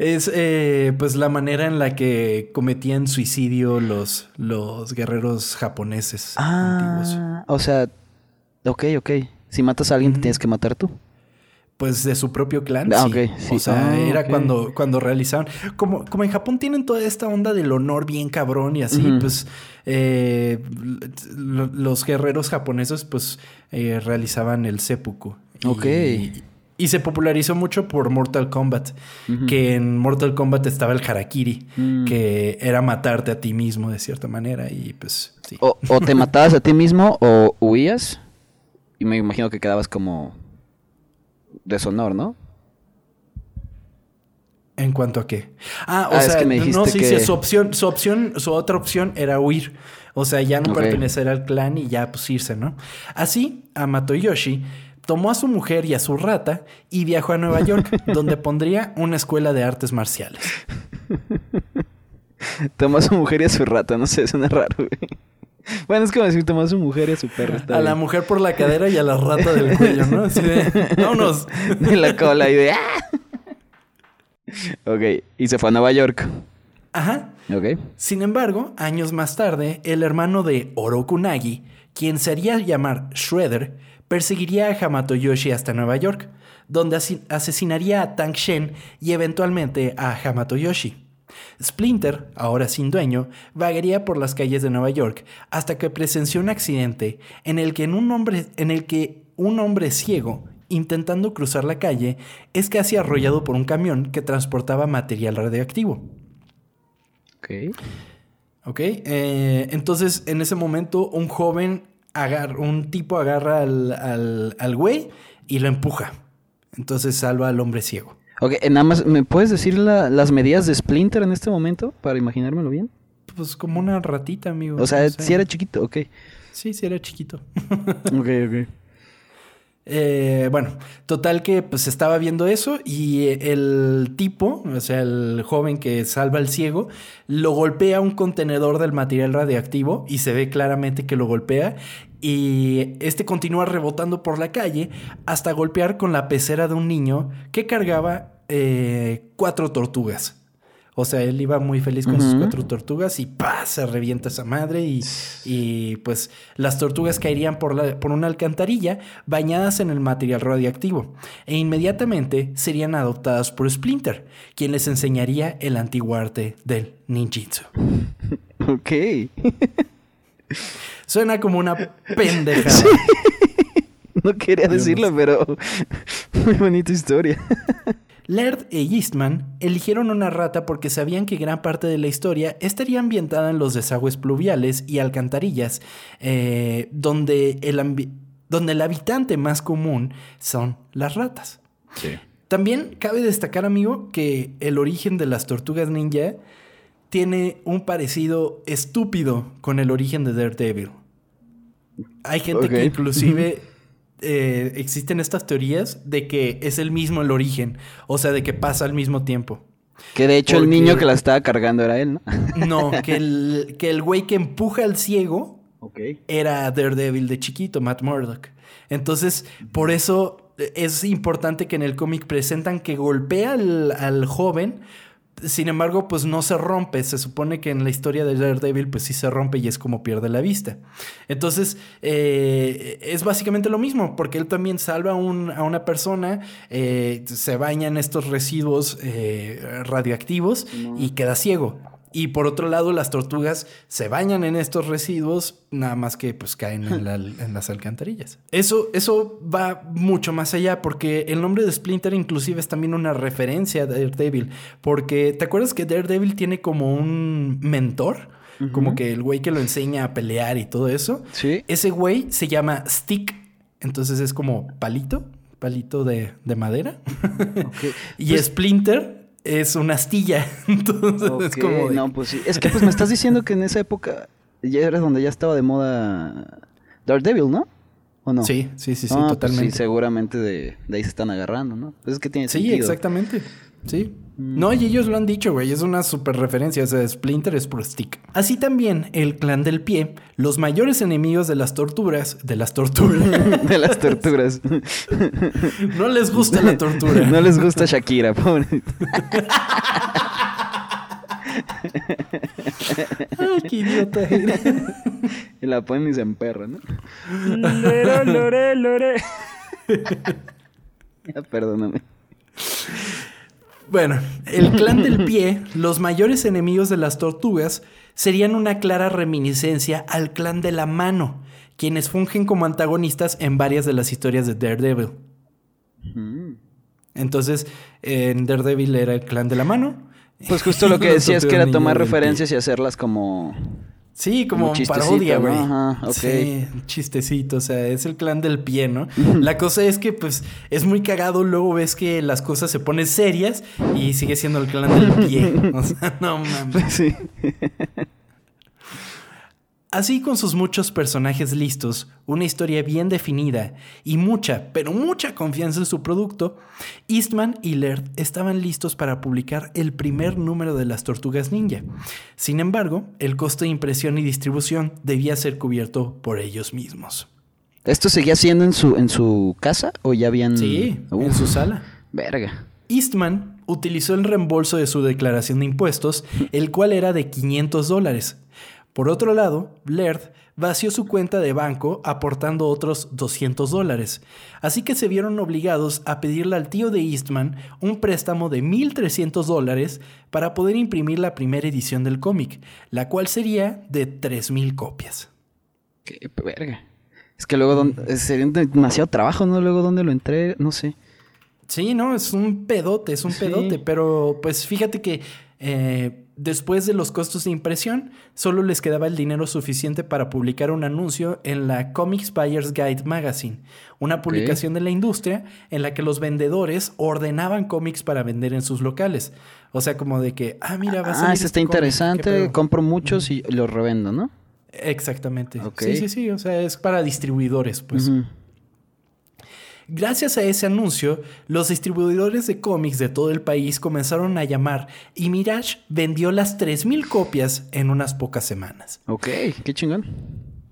Es eh, pues la manera en la que cometían suicidio los, los guerreros japoneses antiguos. Ah, o sea... Ok, ok. Si matas a alguien, te tienes que matar tú. Pues de su propio clan. Ah, sí. ok, sí. O sea, Ah, era cuando, cuando realizaban. Como, como en Japón tienen toda esta onda del honor bien cabrón y así, pues eh, lo- los guerreros japoneses, pues eh, realizaban el seppuku. Ok. Y, se popularizó mucho por Mortal Kombat. Que en Mortal Kombat estaba el harakiri, Mm. que era matarte a ti mismo de cierta manera. Y pues sí. O, o te matabas a ti mismo o huías. Y me imagino que quedabas como... Deshonor, ¿no? ¿En cuanto a qué? Ah, o Ah, es sea, que me dijiste no, sí, que- sí, su opción, su opción, su otra opción era huir. O sea, ya no pertenecer al clan y ya pues irse, ¿no? Así, Amato Yoshi tomó a su mujer y a su rata y viajó a Nueva York, donde pondría una escuela de artes marciales. Tomó a su mujer y a su rata, no sé, suena raro, güey. Bueno, es como decir, tomó a su mujer y a su perro. A la mujer por la cadera y a la rata del cuello, ¿no? Así de, vámonos. De la cola y de... ¡ah! Ok, y se fue a Nueva York. Ajá. Ok. Sin embargo, años más tarde, el hermano de Orokunagi, quien se haría llamar Shredder, perseguiría a Hamato Yoshi hasta Nueva York, donde asesinaría a Tang Shen y eventualmente a Hamato Yoshi. Splinter, ahora sin dueño, vagaría por las calles de Nueva York hasta que presenció un accidente en el que, en un, hombre, en el que un hombre ciego, intentando cruzar la calle, es casi arrollado por un camión que transportaba material radioactivo. Ok. Ok, eh, entonces en ese momento un joven, agar- un tipo agarra al, al, al güey y lo empuja. Entonces salva al hombre ciego. Ok, eh, nada más, ¿me puedes decir la- las medidas de Splinter en este momento? Para imaginármelo bien. Pues como una ratita, amigo. O sea, no sé. si era chiquito, ok. Sí, sí era chiquito. Ok, ok. Eh, bueno, total que pues estaba viendo eso y eh, el tipo, o sea, el joven que salva al ciego, lo golpea un contenedor del material radioactivo y se ve claramente que lo golpea y este continúa rebotando por la calle hasta golpear con la pecera de un niño que cargaba eh, cuatro tortugas. O sea, él iba muy feliz con sus cuatro tortugas y ¡pah! se revienta esa madre y, y, pues las tortugas caerían por, la- por una alcantarilla bañadas en el material radioactivo e inmediatamente serían adoptadas por Splinter, quien les enseñaría el antiguo arte del ninjitsu. Ok. Suena como una pendejada. No quería decirlo, pero muy bonita historia. Laird e Eastman eligieron una rata porque sabían que gran parte de la historia estaría ambientada en los desagües pluviales y alcantarillas, eh, donde, el donde el habitante más común son las ratas. También cabe destacar, amigo, que el origen de las tortugas ninja tiene un parecido estúpido con el origen de Daredevil. Hay gente que inclusive eh, existen estas teorías de que es el mismo el origen, o sea, de que pasa al mismo tiempo. Que de hecho el niño que la estaba cargando era él, ¿no? No, que el, que el güey que empuja al ciego era Daredevil de chiquito, Matt Murdock. Entonces, por eso es importante que en el cómic presentan que golpea al, al joven. Sin embargo, pues no se rompe. Se supone que en la historia de Daredevil, pues sí se rompe y es como pierde la vista. Entonces, eh, es básicamente lo mismo, porque él también salva a, un- a una persona, eh, se baña en estos residuos eh, radioactivos y queda ciego. Y por otro lado, las tortugas se bañan en estos residuos, nada más que pues caen en, la- en las alcantarillas. Eso, eso va mucho más allá, porque el nombre de Splinter inclusive es también una referencia a Daredevil. Porque, ¿te acuerdas que Daredevil tiene como un mentor? Como que el güey que lo enseña a pelear y todo eso. Sí. Ese güey se llama Stick. Entonces es como palito, palito de, de madera. Y Splinter es una astilla. Entonces es Ok, como. de- No, pues sí. Es que pues me estás diciendo que en esa época ya era donde ya estaba de moda Daredevil, ¿no? ¿O no? Sí, sí, sí, sí, Ah, pues totalmente. sí, seguramente de, de ahí se están agarrando, ¿no? Pues es que tiene Sí, sentido. exactamente. Sí. No, y ellos lo han dicho, güey. Es una super referencia. O sea, Splinter es por stick. Así también, el clan del pie, los mayores enemigos de las torturas, de las torturas. de las torturas. no les gusta la tortura. no les gusta Shakira, pobre. Ay, qué idiota eres. Y la ponen y se emperra, ¿no? Lore, lore, lore. Perdóname. Bueno, el clan del pie, los mayores enemigos de las tortugas, serían una clara reminiscencia al clan de la mano, quienes fungen como antagonistas en varias de las historias de Daredevil. Mm. Entonces, en Daredevil era el clan de la mano. Pues justo lo que decías que era tomar referencias y hacerlas como... Sí, como parodia, ¿no? güey. Ajá. Sí, chistecito, o sea, es el clan del pie, ¿no? La cosa es que, pues, es muy cagado, luego ves que las cosas se ponen serias y sigue siendo el clan del pie. O sea, no mames. Sí. Así con sus muchos personajes listos, una historia bien definida y mucha, pero mucha confianza en su producto, Eastman y Laird estaban listos para publicar el primer número de las Tortugas Ninja. Sin embargo, el costo de impresión y distribución debía ser cubierto por ellos mismos. ¿Esto seguía siendo en su, en su casa o ya habían...? Sí, en su sala. Verga. Eastman utilizó el reembolso de su declaración de impuestos, el cual era de 500 dólares. Por otro lado, Laird vació su cuenta de banco aportando otros 200 dólares. Así que se vieron obligados a pedirle al tío de Eastman un préstamo de 1.300 dólares para poder imprimir la primera edición del cómic, la cual sería de 3.000 copias. Qué verga. Es que luego don- sería demasiado trabajo, ¿no? Luego dónde lo entré, no sé. Sí, no, es un pedote, es un Sí. pedote, pero pues fíjate que eh, después de los costos de impresión, solo les quedaba el dinero suficiente para publicar un anuncio en la Comics Buyer's Guide Magazine, una publicación de la industria en la que los vendedores ordenaban cómics para vender en sus locales. O sea, como de que, ah, mira, va a Ah, este este está cómic, ¿qué interesante. Compro muchos y los revendo, ¿no? Exactamente. Sí, sí, sí, o sea, es para distribuidores, pues. Gracias a ese anuncio, los distribuidores de cómics de todo el país comenzaron a llamar y Mirage vendió las 3.000 copias en unas pocas semanas. Ok, qué chingón.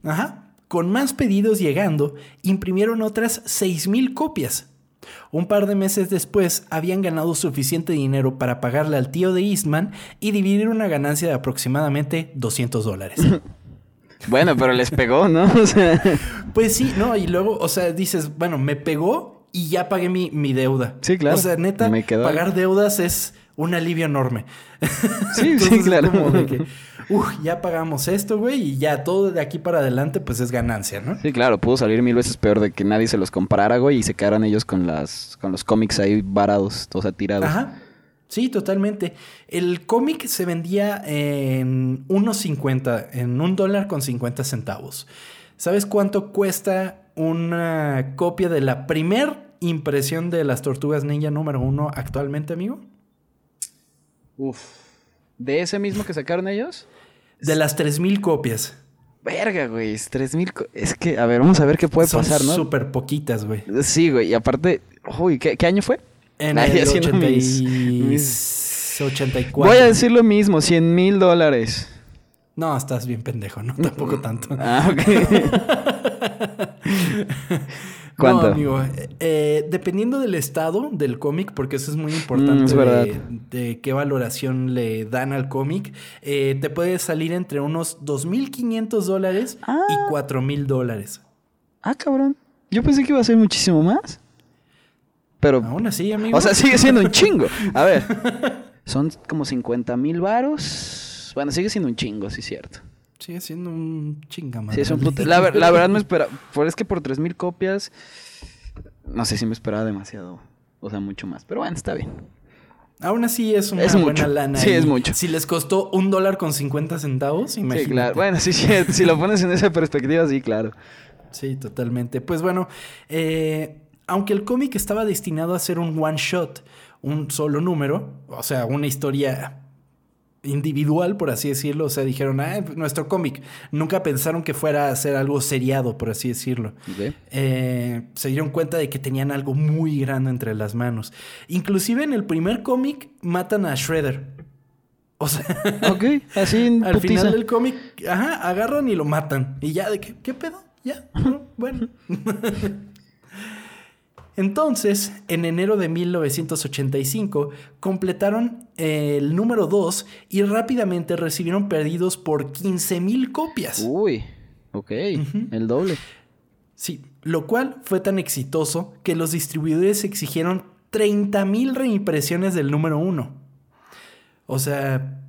Ajá. Con más pedidos llegando, imprimieron otras 6.000 copias. Un par de meses después, habían ganado suficiente dinero para pagarle al tío de Eastman y dividir una ganancia de aproximadamente 200 dólares. Bueno, pero les pegó, ¿no? O sea, Pues sí, no, y luego, o sea, dices, bueno, me pegó y ya pagué mi, mi deuda. Sí, claro. O sea, neta, Me pagar deudas es un alivio enorme. Sí, Entonces, sí, claro. que, "Uf, ya pagamos esto, güey, y ya todo de aquí para adelante, pues es ganancia, ¿no? sí, claro, pudo salir mil veces peor de que nadie se los comprara, güey, y se quedaran ellos con las con los cómics ahí varados, o sea, tirados. Ajá. Sí, totalmente. El cómic se vendía en unos 50, en un dólar con 50 centavos. ¿Sabes cuánto cuesta una copia de la primer impresión de las Tortugas Ninja número uno actualmente, amigo? Uf. ¿De ese mismo que sacaron ellos? De las 3000 copias. Verga, güey, es 3000. co- Es que, a ver, vamos a ver qué puede Son pasar, ¿no? súper poquitas, güey. Sí, güey, y aparte, uy, ¿qué, qué año fue? En Ay, el haciendo 80 mis- y- mis- 84. Voy a decir lo mismo, 100 mil dólares. No, estás bien pendejo, ¿no? Tampoco tanto. Ah, ok. ¿Cuánto? No, amigo. eh, dependiendo del estado del cómic, porque eso es muy importante Mm, es de- verdad. de, qué valoración le dan al cómic, eh, te puede salir entre unos 2.500 dólares Ah. y 4.000 dólares. ah, cabrón. Yo pensé que iba a ser muchísimo más. Pero, Aún así, amigo. o sea, sigue siendo un chingo. A ver, son como 50 mil varos. Bueno, sigue siendo un chingo, sí, cierto. Sigue siendo un chingamadral. Sí, es un puto- La, ver- la verdad me espera. Por es que por 3000 copias. No sé si me esperaba demasiado. O sea, mucho más. Pero bueno, está bien. Aún así es una Es buena mucho. lana. Sí, es mucho. Si les costó un dólar con 50 centavos, imagínate. Sí, claro. Bueno, sí, sí. Si lo pones en esa perspectiva, sí, claro. Sí, totalmente. Pues bueno, eh, aunque el cómic estaba destinado a ser un one shot, un solo número, o sea, una historia individual, por así decirlo, o sea, dijeron, ah, nuestro cómic, nunca pensaron que fuera a ser algo seriado, por así decirlo. Eh, se dieron cuenta de que tenían algo muy grande entre las manos. Inclusive en el primer cómic matan a Shredder. O sea, Ok, así en al putiza. final del cómic, ajá, agarran y lo matan. Y ya, ¿de qué, qué pedo? Ya, no, bueno. Entonces, en enero de 1985, completaron eh, el número 2 y rápidamente recibieron pedidos por 15.000 copias. Uy, ok. El doble. Sí, lo cual fue tan exitoso que los distribuidores exigieron 30.000 reimpresiones del número 1. O sea,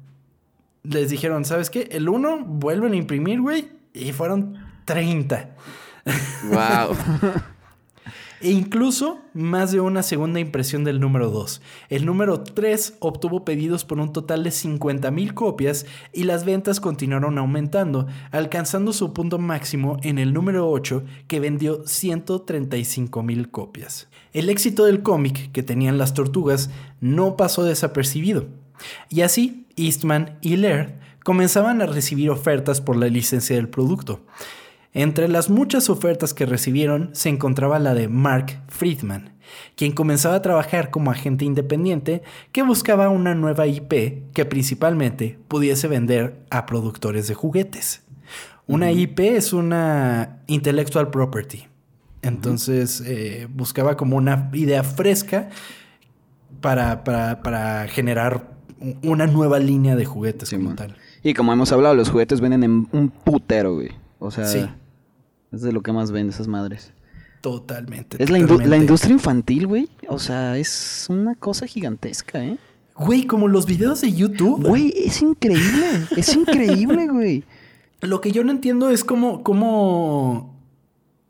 les dijeron, ¿sabes qué? El 1 vuelven a imprimir, güey, y fueron 30. Wow. E incluso más de una segunda impresión del número 2. El número 3 obtuvo pedidos por un total de 50.000 copias y las ventas continuaron aumentando, alcanzando su punto máximo en el número 8 que vendió 135.000 copias. El éxito del cómic que tenían las tortugas no pasó desapercibido. Y así, Eastman y Laird comenzaban a recibir ofertas por la licencia del producto. Entre las muchas ofertas que recibieron se encontraba la de Mark Friedman, quien comenzaba a trabajar como agente independiente que buscaba una nueva IP que principalmente pudiese vender a productores de juguetes. Una IP es una intellectual property. Entonces eh, buscaba como una idea fresca para, para- para generar una nueva línea de juguetes como tal. Y como hemos hablado, los juguetes venden en un putero, güey. O sea, Sí. es de lo que más venden esas madres. Totalmente. Es la, indu- la industria infantil, güey. O sea, es una cosa gigantesca, ¿eh? Güey, como los videos de YouTube. Güey, es increíble. es increíble, güey. Lo que yo no entiendo es cómo, cómo,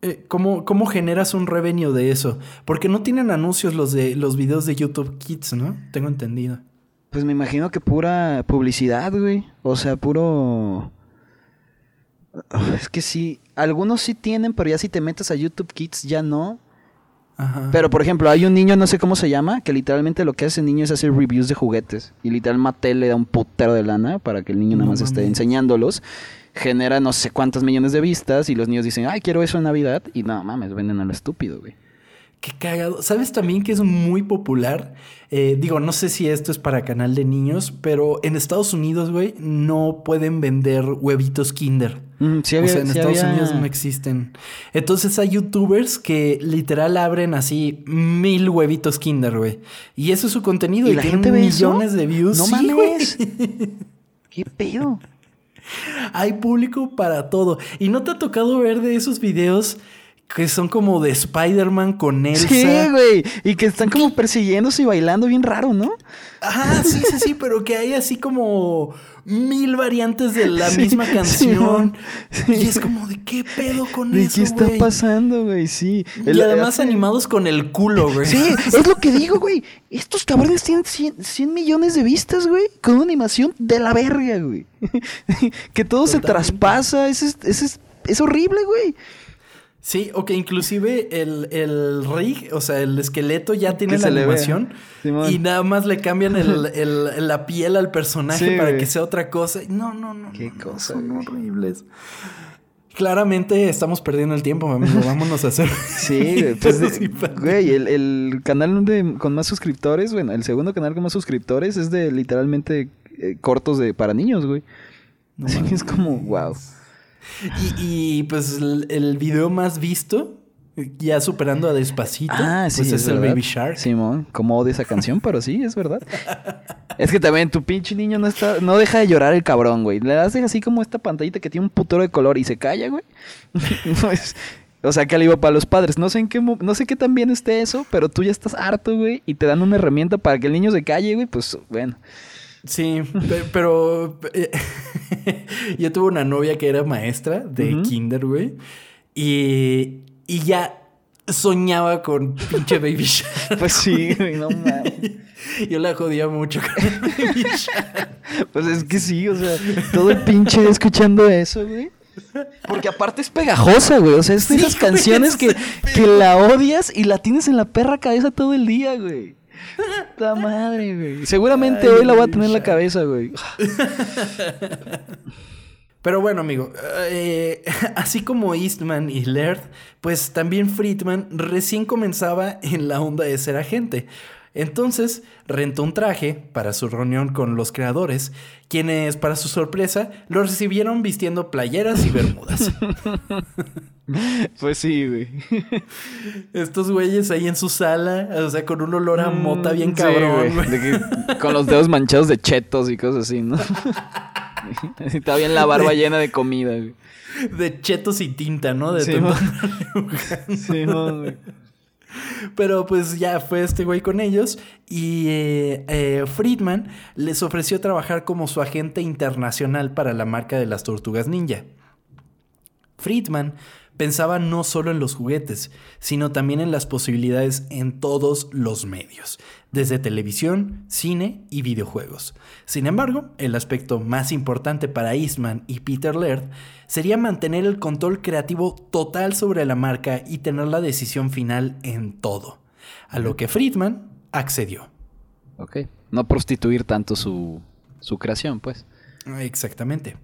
eh, cómo, cómo generas un revenue de eso. Porque no tienen anuncios los de los videos de YouTube Kids, ¿no? Tengo entendido. Pues me imagino que pura publicidad, güey. O sea, puro... Es que sí, algunos sí tienen, pero ya si te metes a YouTube Kids ya no. Ajá. Pero por ejemplo, hay un niño, no sé cómo se llama, que literalmente lo que hace ese niño es hacer reviews de juguetes. Y literal Mattel le da un putero de lana para que el niño nada No más esté enseñándolos. Genera no sé cuántos millones de vistas y los niños dicen, ay, quiero eso en Navidad. Y no mames, venden a lo estúpido, güey. Qué cagado. ¿Sabes también que es muy popular? Eh, digo, no sé si esto es para canal de niños, pero en Estados Unidos, güey, no pueden vender huevitos Kinder. Mm, sí o sea, en sí Estados había- Unidos no existen. Entonces hay youtubers que literal abren así mil huevitos Kinder, güey. Y eso es su contenido. ¿Y Y, la tienen gente ve eso? millones de views. No Sí, mames. güey. ¿Qué pedo? Hay público para todo. ¿Y no te ha tocado ver de esos videos que son como de Spider-Man con Elsa? Sí, güey. Y que están como persiguiéndose y bailando bien raro, ¿no? Ajá, sí, sí, sí, pero que hay así como mil variantes de la Sí, misma canción. Y es como, ¿de qué pedo con ¿De eso, qué está pasando, güey? Sí. Y El- además hace- animados con el culo, güey. Sí, es lo que digo, güey. Estos cabrones tienen 100, 100 millones de vistas, güey. Con una animación de la verga, güey. que todo se traspasa. Es, es, es, es horrible, güey. Sí, o que inclusive el, el rig, o sea, el esqueleto ya tiene Que la animación y nada más le cambian el, el- la piel al personaje Sí, para güey. que sea otra cosa. No, no, no. Qué no, cosa, Son güey. horribles. Claramente estamos perdiendo el tiempo, amigo. Vámonos a hacer. Sí. Pues, infantiles. güey, el, el canal de, con más suscriptores, bueno, el segundo canal con más suscriptores es de literalmente eh, cortos de para niños, güey. No Así que es como, wow. Y, y, pues el, el video más visto, ya superando a Despacito, Ah, sí, pues es, el. Baby Shark. Simón, como odio esa canción, pero sí, es verdad. es que también tu pinche niño no está, no deja de llorar el cabrón, güey. Le das así como esta pantallita que tiene un putero de color y se calla, güey. No es- o sea, que le iba para los padres. No sé en qué, no sé qué tan bien esté eso, pero tú ya estás harto, güey, y te dan una herramienta para que el niño se calle, güey, pues bueno. Sí, pe- pero yo tuve una novia que era maestra de kinder, güey. Y, y ya soñaba con pinche Baby Shark. Pues sí, güey, no mames. Yo la jodía mucho con el Baby Shark. Pues es que sí, o sea, todo el pinche escuchando eso, güey. Porque aparte es pegajosa, güey. O sea, es de Sí, esas canciones que, que la odias y la tienes en la perra cabeza todo el día, güey. La madre, güey. Seguramente Ay, hoy la voy a tener en la cabeza, güey. Pero bueno, amigo, eh, así como Eastman y Laird, pues también Friedman recién comenzaba en la onda de ser agente. Entonces rentó un traje para su reunión con los creadores, quienes, para su sorpresa, lo recibieron vistiendo playeras y bermudas. Pues sí, güey. Estos güeyes ahí en su sala, o sea, con un olor a mota bien Mm, Sí, cabrón, güey. güey. De que- con los dedos manchados de chetos y cosas así, ¿no? Está bien la barba llena de comida, güey. De chetos y tinta, ¿no? De Sí. Sí, güey. Pero pues ya fue este güey con ellos y eh, eh, Friedman les ofreció trabajar como su agente internacional para la marca de las tortugas ninja. Friedman pensaba no solo en los juguetes, sino también en las posibilidades en todos los medios, desde televisión, cine y videojuegos. Sin embargo, el aspecto más importante para Eastman y Peter Laird sería mantener el control creativo total sobre la marca y tener la decisión final en todo, a lo que Friedman accedió. Ok. No prostituir tanto su, su creación, pues. Exactamente.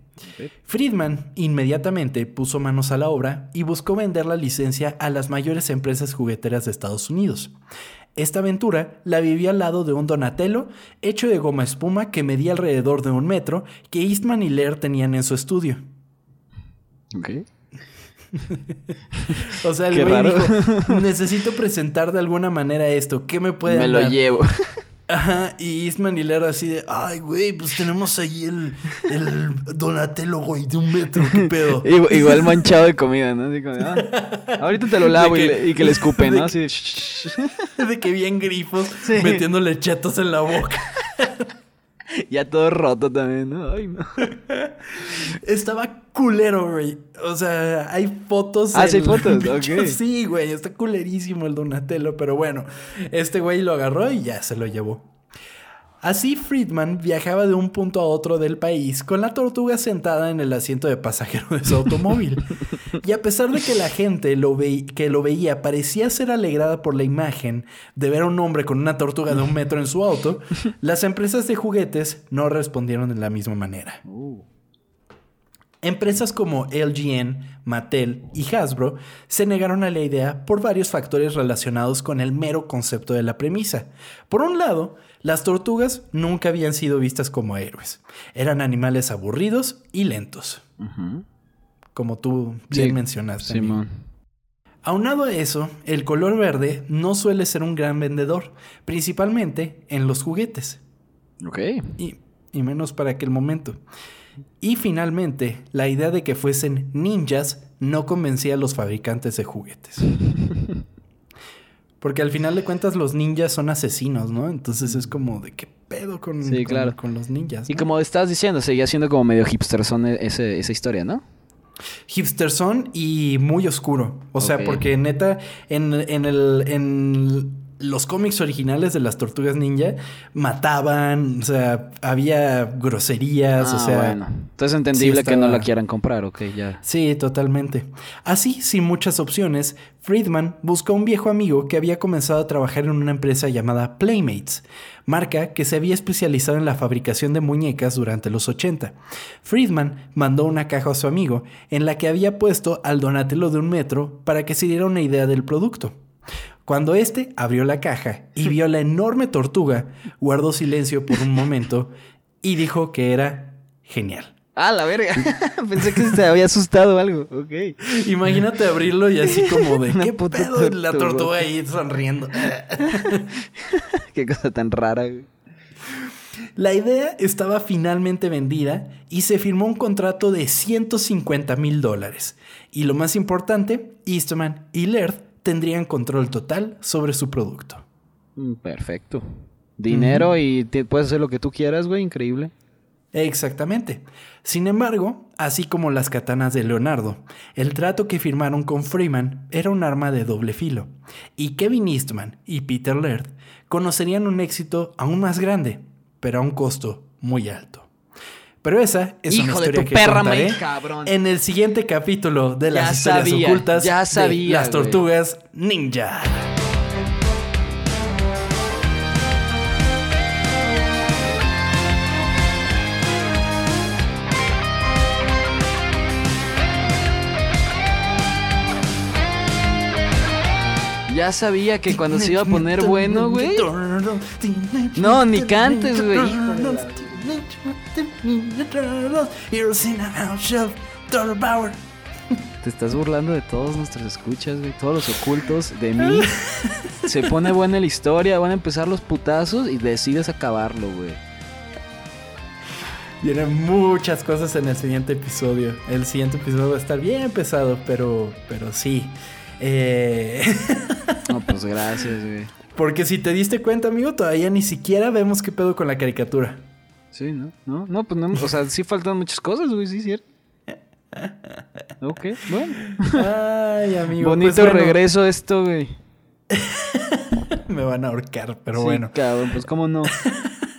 Friedman inmediatamente puso manos a la obra y buscó vender la licencia a las mayores empresas jugueteras de Estados Unidos. Esta aventura la vivió al lado de un Donatello hecho de goma espuma que medía alrededor de un metro que Eastman y Laird tenían en su estudio. O sea, el Qué güey raro. dijo, necesito presentar de alguna manera esto, ¿qué me puede Me lo llevo. Ajá, y y Laird así de, ay, güey, pues tenemos ahí el, el Donatello, güey, de un metro, qué pedo. Igual, igual manchado de comida, ¿no? Así como, de, ah, ahorita te lo lavo y, que- le, y que le escupen, ¿no? Así de, De que bien grifos Sí. metiéndole chetos en la boca. ya todo roto también, ¿no? Ay, no. Estaba culero, güey. O sea, hay fotos. Ah, sí hay fotos, ok. Sí, güey, está culerísimo el Donatello, pero bueno, este güey lo agarró y ya se lo llevó. Así Friedman viajaba de un punto a otro del país con la tortuga sentada en el asiento de pasajero de su automóvil. Y a pesar de que la gente que lo veía parecía ser alegrada por la imagen de ver a un hombre con una tortuga de un metro en su auto, las empresas de juguetes no respondieron de la misma manera. Empresas como LGN, Mattel y Hasbro se negaron a la idea por varios factores relacionados con el mero concepto de la premisa. Por un lado, las tortugas nunca habían sido vistas como héroes. Eran animales aburridos y lentos, como tú bien Sí, mencionaste. Simón. Aunado a eso, el color verde no suele ser un gran vendedor, principalmente en los juguetes Ok. y, y menos para aquel momento. Y finalmente, la idea de que fuesen ninjas no convencía a los fabricantes de juguetes. Porque al final de cuentas los ninjas son asesinos, ¿no? Entonces es como de qué pedo con, Sí, con- claro. con los ninjas. Y como estabas diciendo, seguía siendo como medio hipsterson e- ese, esa historia, ¿no? Hipster son y muy oscuro. O sea, porque neta, en, en el. En los cómics originales de las tortugas ninja mataban, o sea, había groserías, o Ah, sea. bueno. Entonces es entendible sí que no la quieran comprar, ok, ya. Sí, totalmente. Así, sin muchas opciones, Friedman buscó a un viejo amigo que había comenzado a trabajar en una empresa llamada Playmates, marca que se había especializado en la fabricación de muñecas durante los 80. Friedman mandó una caja a su amigo en la que había puesto al Donatello de un metro para que se diera una idea del producto. Cuando éste abrió la caja y vio la enorme tortuga, guardó silencio por un momento y dijo que era genial. Ah, la verga. Pensé que se había asustado o algo. Ok. Imagínate abrirlo y así como de Una qué puta pedo? La tortuga. tortuga ahí sonriendo. Qué cosa tan rara, güey. La idea estaba finalmente vendida y se firmó un contrato de 150 mil dólares. Y lo más importante, Eastman y Laird tendrían control total sobre su producto. Mm, Perfecto. dinero y te- puedes hacer lo que tú quieras, güey, increíble. Exactamente. Sin embargo, así como las katanas de Leonardo, el trato que firmaron con Freeman era un arma de doble filo, y Kevin Eastman y Peter Laird conocerían un éxito aún más grande, pero a un costo muy alto. Pero esa es una Hijo de historia tu que perra, contaré cabrón. en el siguiente capítulo de las Ya historias sabía, ocultas ya de sabía, las güey. tortugas ninja. Ya sabía que cuando se iba a poner bueno, güey. No, ni cantes, güey, de Heroes in a house of Total Power. Te estás burlando de todos nuestros escuchas, güey. Todos los ocultos de mí. Se pone buena la historia, van a empezar los putazos y decides acabarlo, güey. Vienen muchas cosas en el siguiente episodio. El siguiente episodio va a estar bien pesado, pero, pero sí. Eh, No, pues gracias, güey. porque si te diste cuenta, amigo, todavía ni siquiera vemos qué pedo con la caricatura. Sí, ¿no? No, no, pues no. O sea, sí faltan muchas cosas, güey, sí, cierto. Ok, bueno. Ay, amigo. Bonito pues bueno, regreso esto, güey. Me van a ahorcar, pero Sí, bueno. Cabrón, pues cómo no.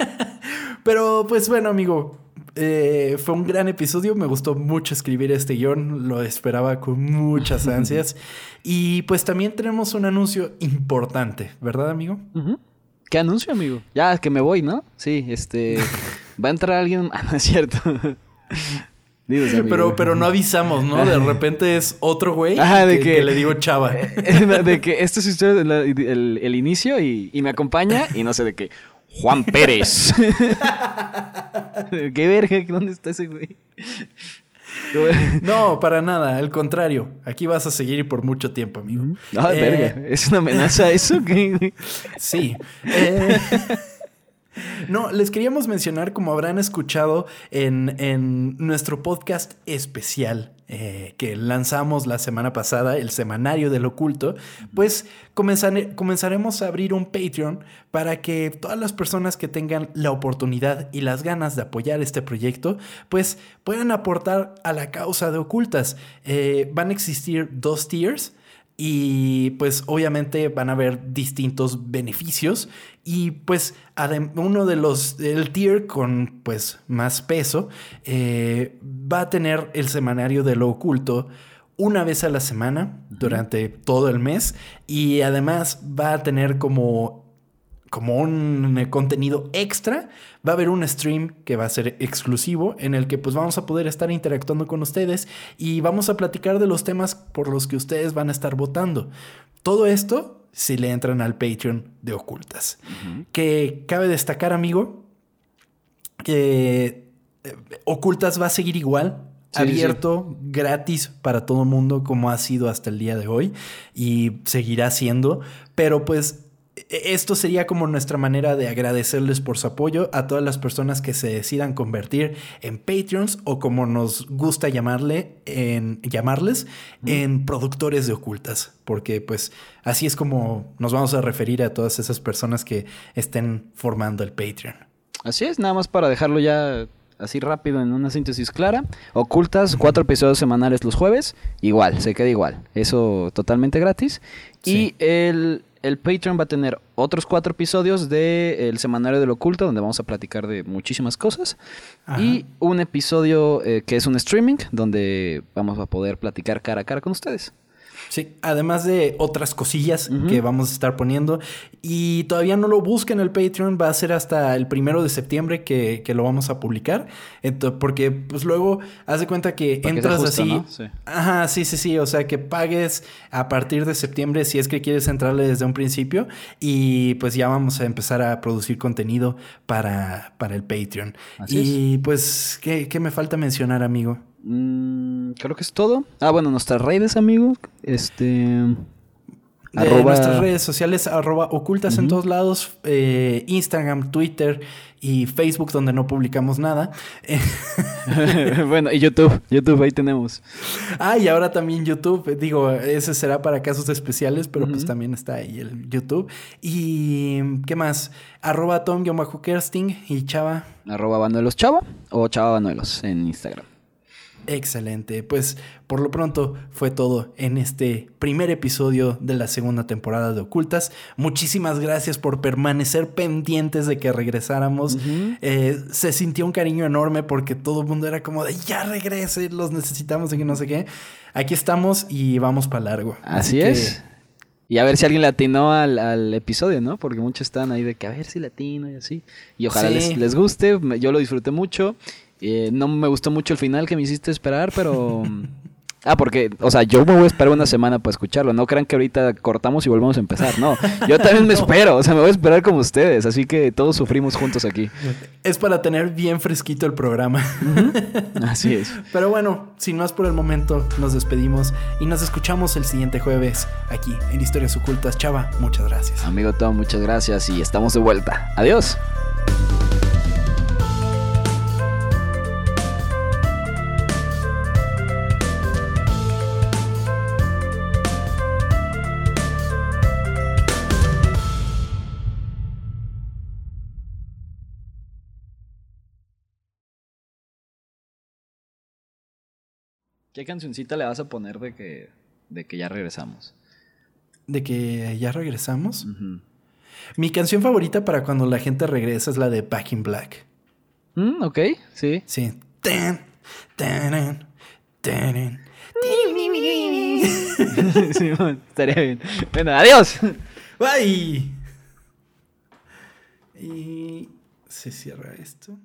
Pero pues bueno, amigo. eh, fue un gran episodio, me gustó mucho escribir este guion, lo esperaba con muchas ansias. y pues también tenemos un anuncio importante, ¿verdad, amigo? ¿Qué anuncio, amigo? Ya, que me voy, ¿no? Sí, este. Va a entrar alguien. Ah, no es cierto. Pero, pero no avisamos, ¿no? De repente es otro güey Ajá, de que, que- que le digo chava. de que esta es el, el inicio y, y me acompaña y no sé de qué. Juan Pérez. ¿Qué verga? ¿Dónde está ese güey? No, para nada, al contrario. Aquí vas a seguir por mucho tiempo, amigo. Ah, Eh, verga. ¿Es una amenaza eso? ¿Qué? Sí. Eh, no, les queríamos mencionar, como habrán escuchado en, en nuestro podcast especial eh, que lanzamos la semana pasada, el Semanario del Oculto, pues comenzare- comenzaremos a abrir un Patreon para que todas las personas que tengan la oportunidad y las ganas de apoyar este proyecto, pues puedan aportar a la causa de Ocultas. Eh, van a existir dos tiers. Y pues obviamente van a haber distintos beneficios. Y pues uno de los, el tier con pues más peso, eh, va a tener el semanario de lo oculto una vez a la semana durante todo el mes. Y además va a tener como como un eh, contenido extra, va a haber un stream que va a ser exclusivo en el que pues vamos a poder estar interactuando con ustedes y vamos a platicar de los temas por los que ustedes van a estar votando. Todo esto si le entran al Patreon de Ocultas. Que cabe destacar, amigo, que eh, Ocultas va a seguir igual. Sí, sí, sí. abierto, gratis para todo el mundo, como ha sido hasta el día de hoy, y seguirá siendo. Pero pues esto sería como nuestra manera de agradecerles por su apoyo a todas las personas que se decidan convertir en Patreons o como nos gusta llamarle en llamarles en productores de ocultas, porque pues así es como nos vamos a referir a todas esas personas que estén formando el Patreon. Así es, nada más para dejarlo ya así rápido en una síntesis clara. Ocultas, cuatro episodios semanales los jueves. Igual, se queda igual. Eso totalmente gratis. Sí. Y el, el Patreon va a tener otros cuatro episodios del Semanario del Oculto, donde vamos a platicar de muchísimas cosas. Ajá. Y un episodio eh, que es un streaming, donde vamos a poder platicar cara a cara con ustedes. Sí, además de otras cosillas que vamos a estar poniendo. Y todavía no lo busquen el Patreon, va a ser hasta el primero de septiembre que, que lo vamos a publicar. Ento- porque pues luego haz de cuenta que entras así. ¿no? Sí. Ajá, sí, sí, sí. O sea, que pagues a partir de septiembre si es que quieres entrarle desde un principio. Y pues ya vamos a empezar a producir contenido para, para el Patreon. Así y pues, ¿qué, ¿qué me falta mencionar, amigo? Mm, creo que es todo. Ah, bueno, nuestras redes, amigos. Este. De Arroba- nuestras redes sociales, arroba ocultas en todos lados, eh, Instagram, Twitter y Facebook, donde no publicamos nada. Eh, bueno, y YouTube. YouTube, ahí tenemos. ah, y ahora también YouTube. Digo, ese será para casos especiales, pero pues también está ahí el YouTube. Y, ¿qué más? Arroba Tom-Kersting y Chava. Arroba Banuelos Chava o Chava Banuelos en Instagram. Excelente. Pues por lo pronto fue todo en este primer episodio de la segunda temporada de Ocultas. Muchísimas gracias por permanecer pendientes de que regresáramos. Eh, se sintió un cariño enorme porque todo el mundo era como de ya regrese, los necesitamos y que no sé qué. Aquí estamos y vamos para largo. Así, es. Y a ver si alguien latinó al, al episodio, ¿no? Porque muchos están ahí de que a ver si latino y así. Y ojalá Sí. les, les guste. Yo lo disfruté mucho. Eh, no me gustó mucho el final que me hiciste esperar, pero... Ah, porque, o sea, yo me voy a esperar una semana para escucharlo. No crean que ahorita cortamos y volvemos a empezar. No, yo también me espero. O sea, me voy a esperar como ustedes. Así que todos sufrimos juntos aquí. Es para tener bien fresquito el programa. Así es. Pero bueno, sin más por el momento, nos despedimos y nos escuchamos el siguiente jueves aquí en Historias Ocultas. Chava, muchas gracias. Amigo Tom, muchas gracias y estamos de vuelta. Adiós. ¿Qué cancioncita le vas a poner de que, de que ya regresamos? De que ya regresamos. Mi canción favorita para cuando la gente regresa es la de Back in Black. Mm, ok, sí. Sí. Tan, taran, taran. sí, bueno, estaría bien. Bueno, adiós. Bye. Y se cierra esto.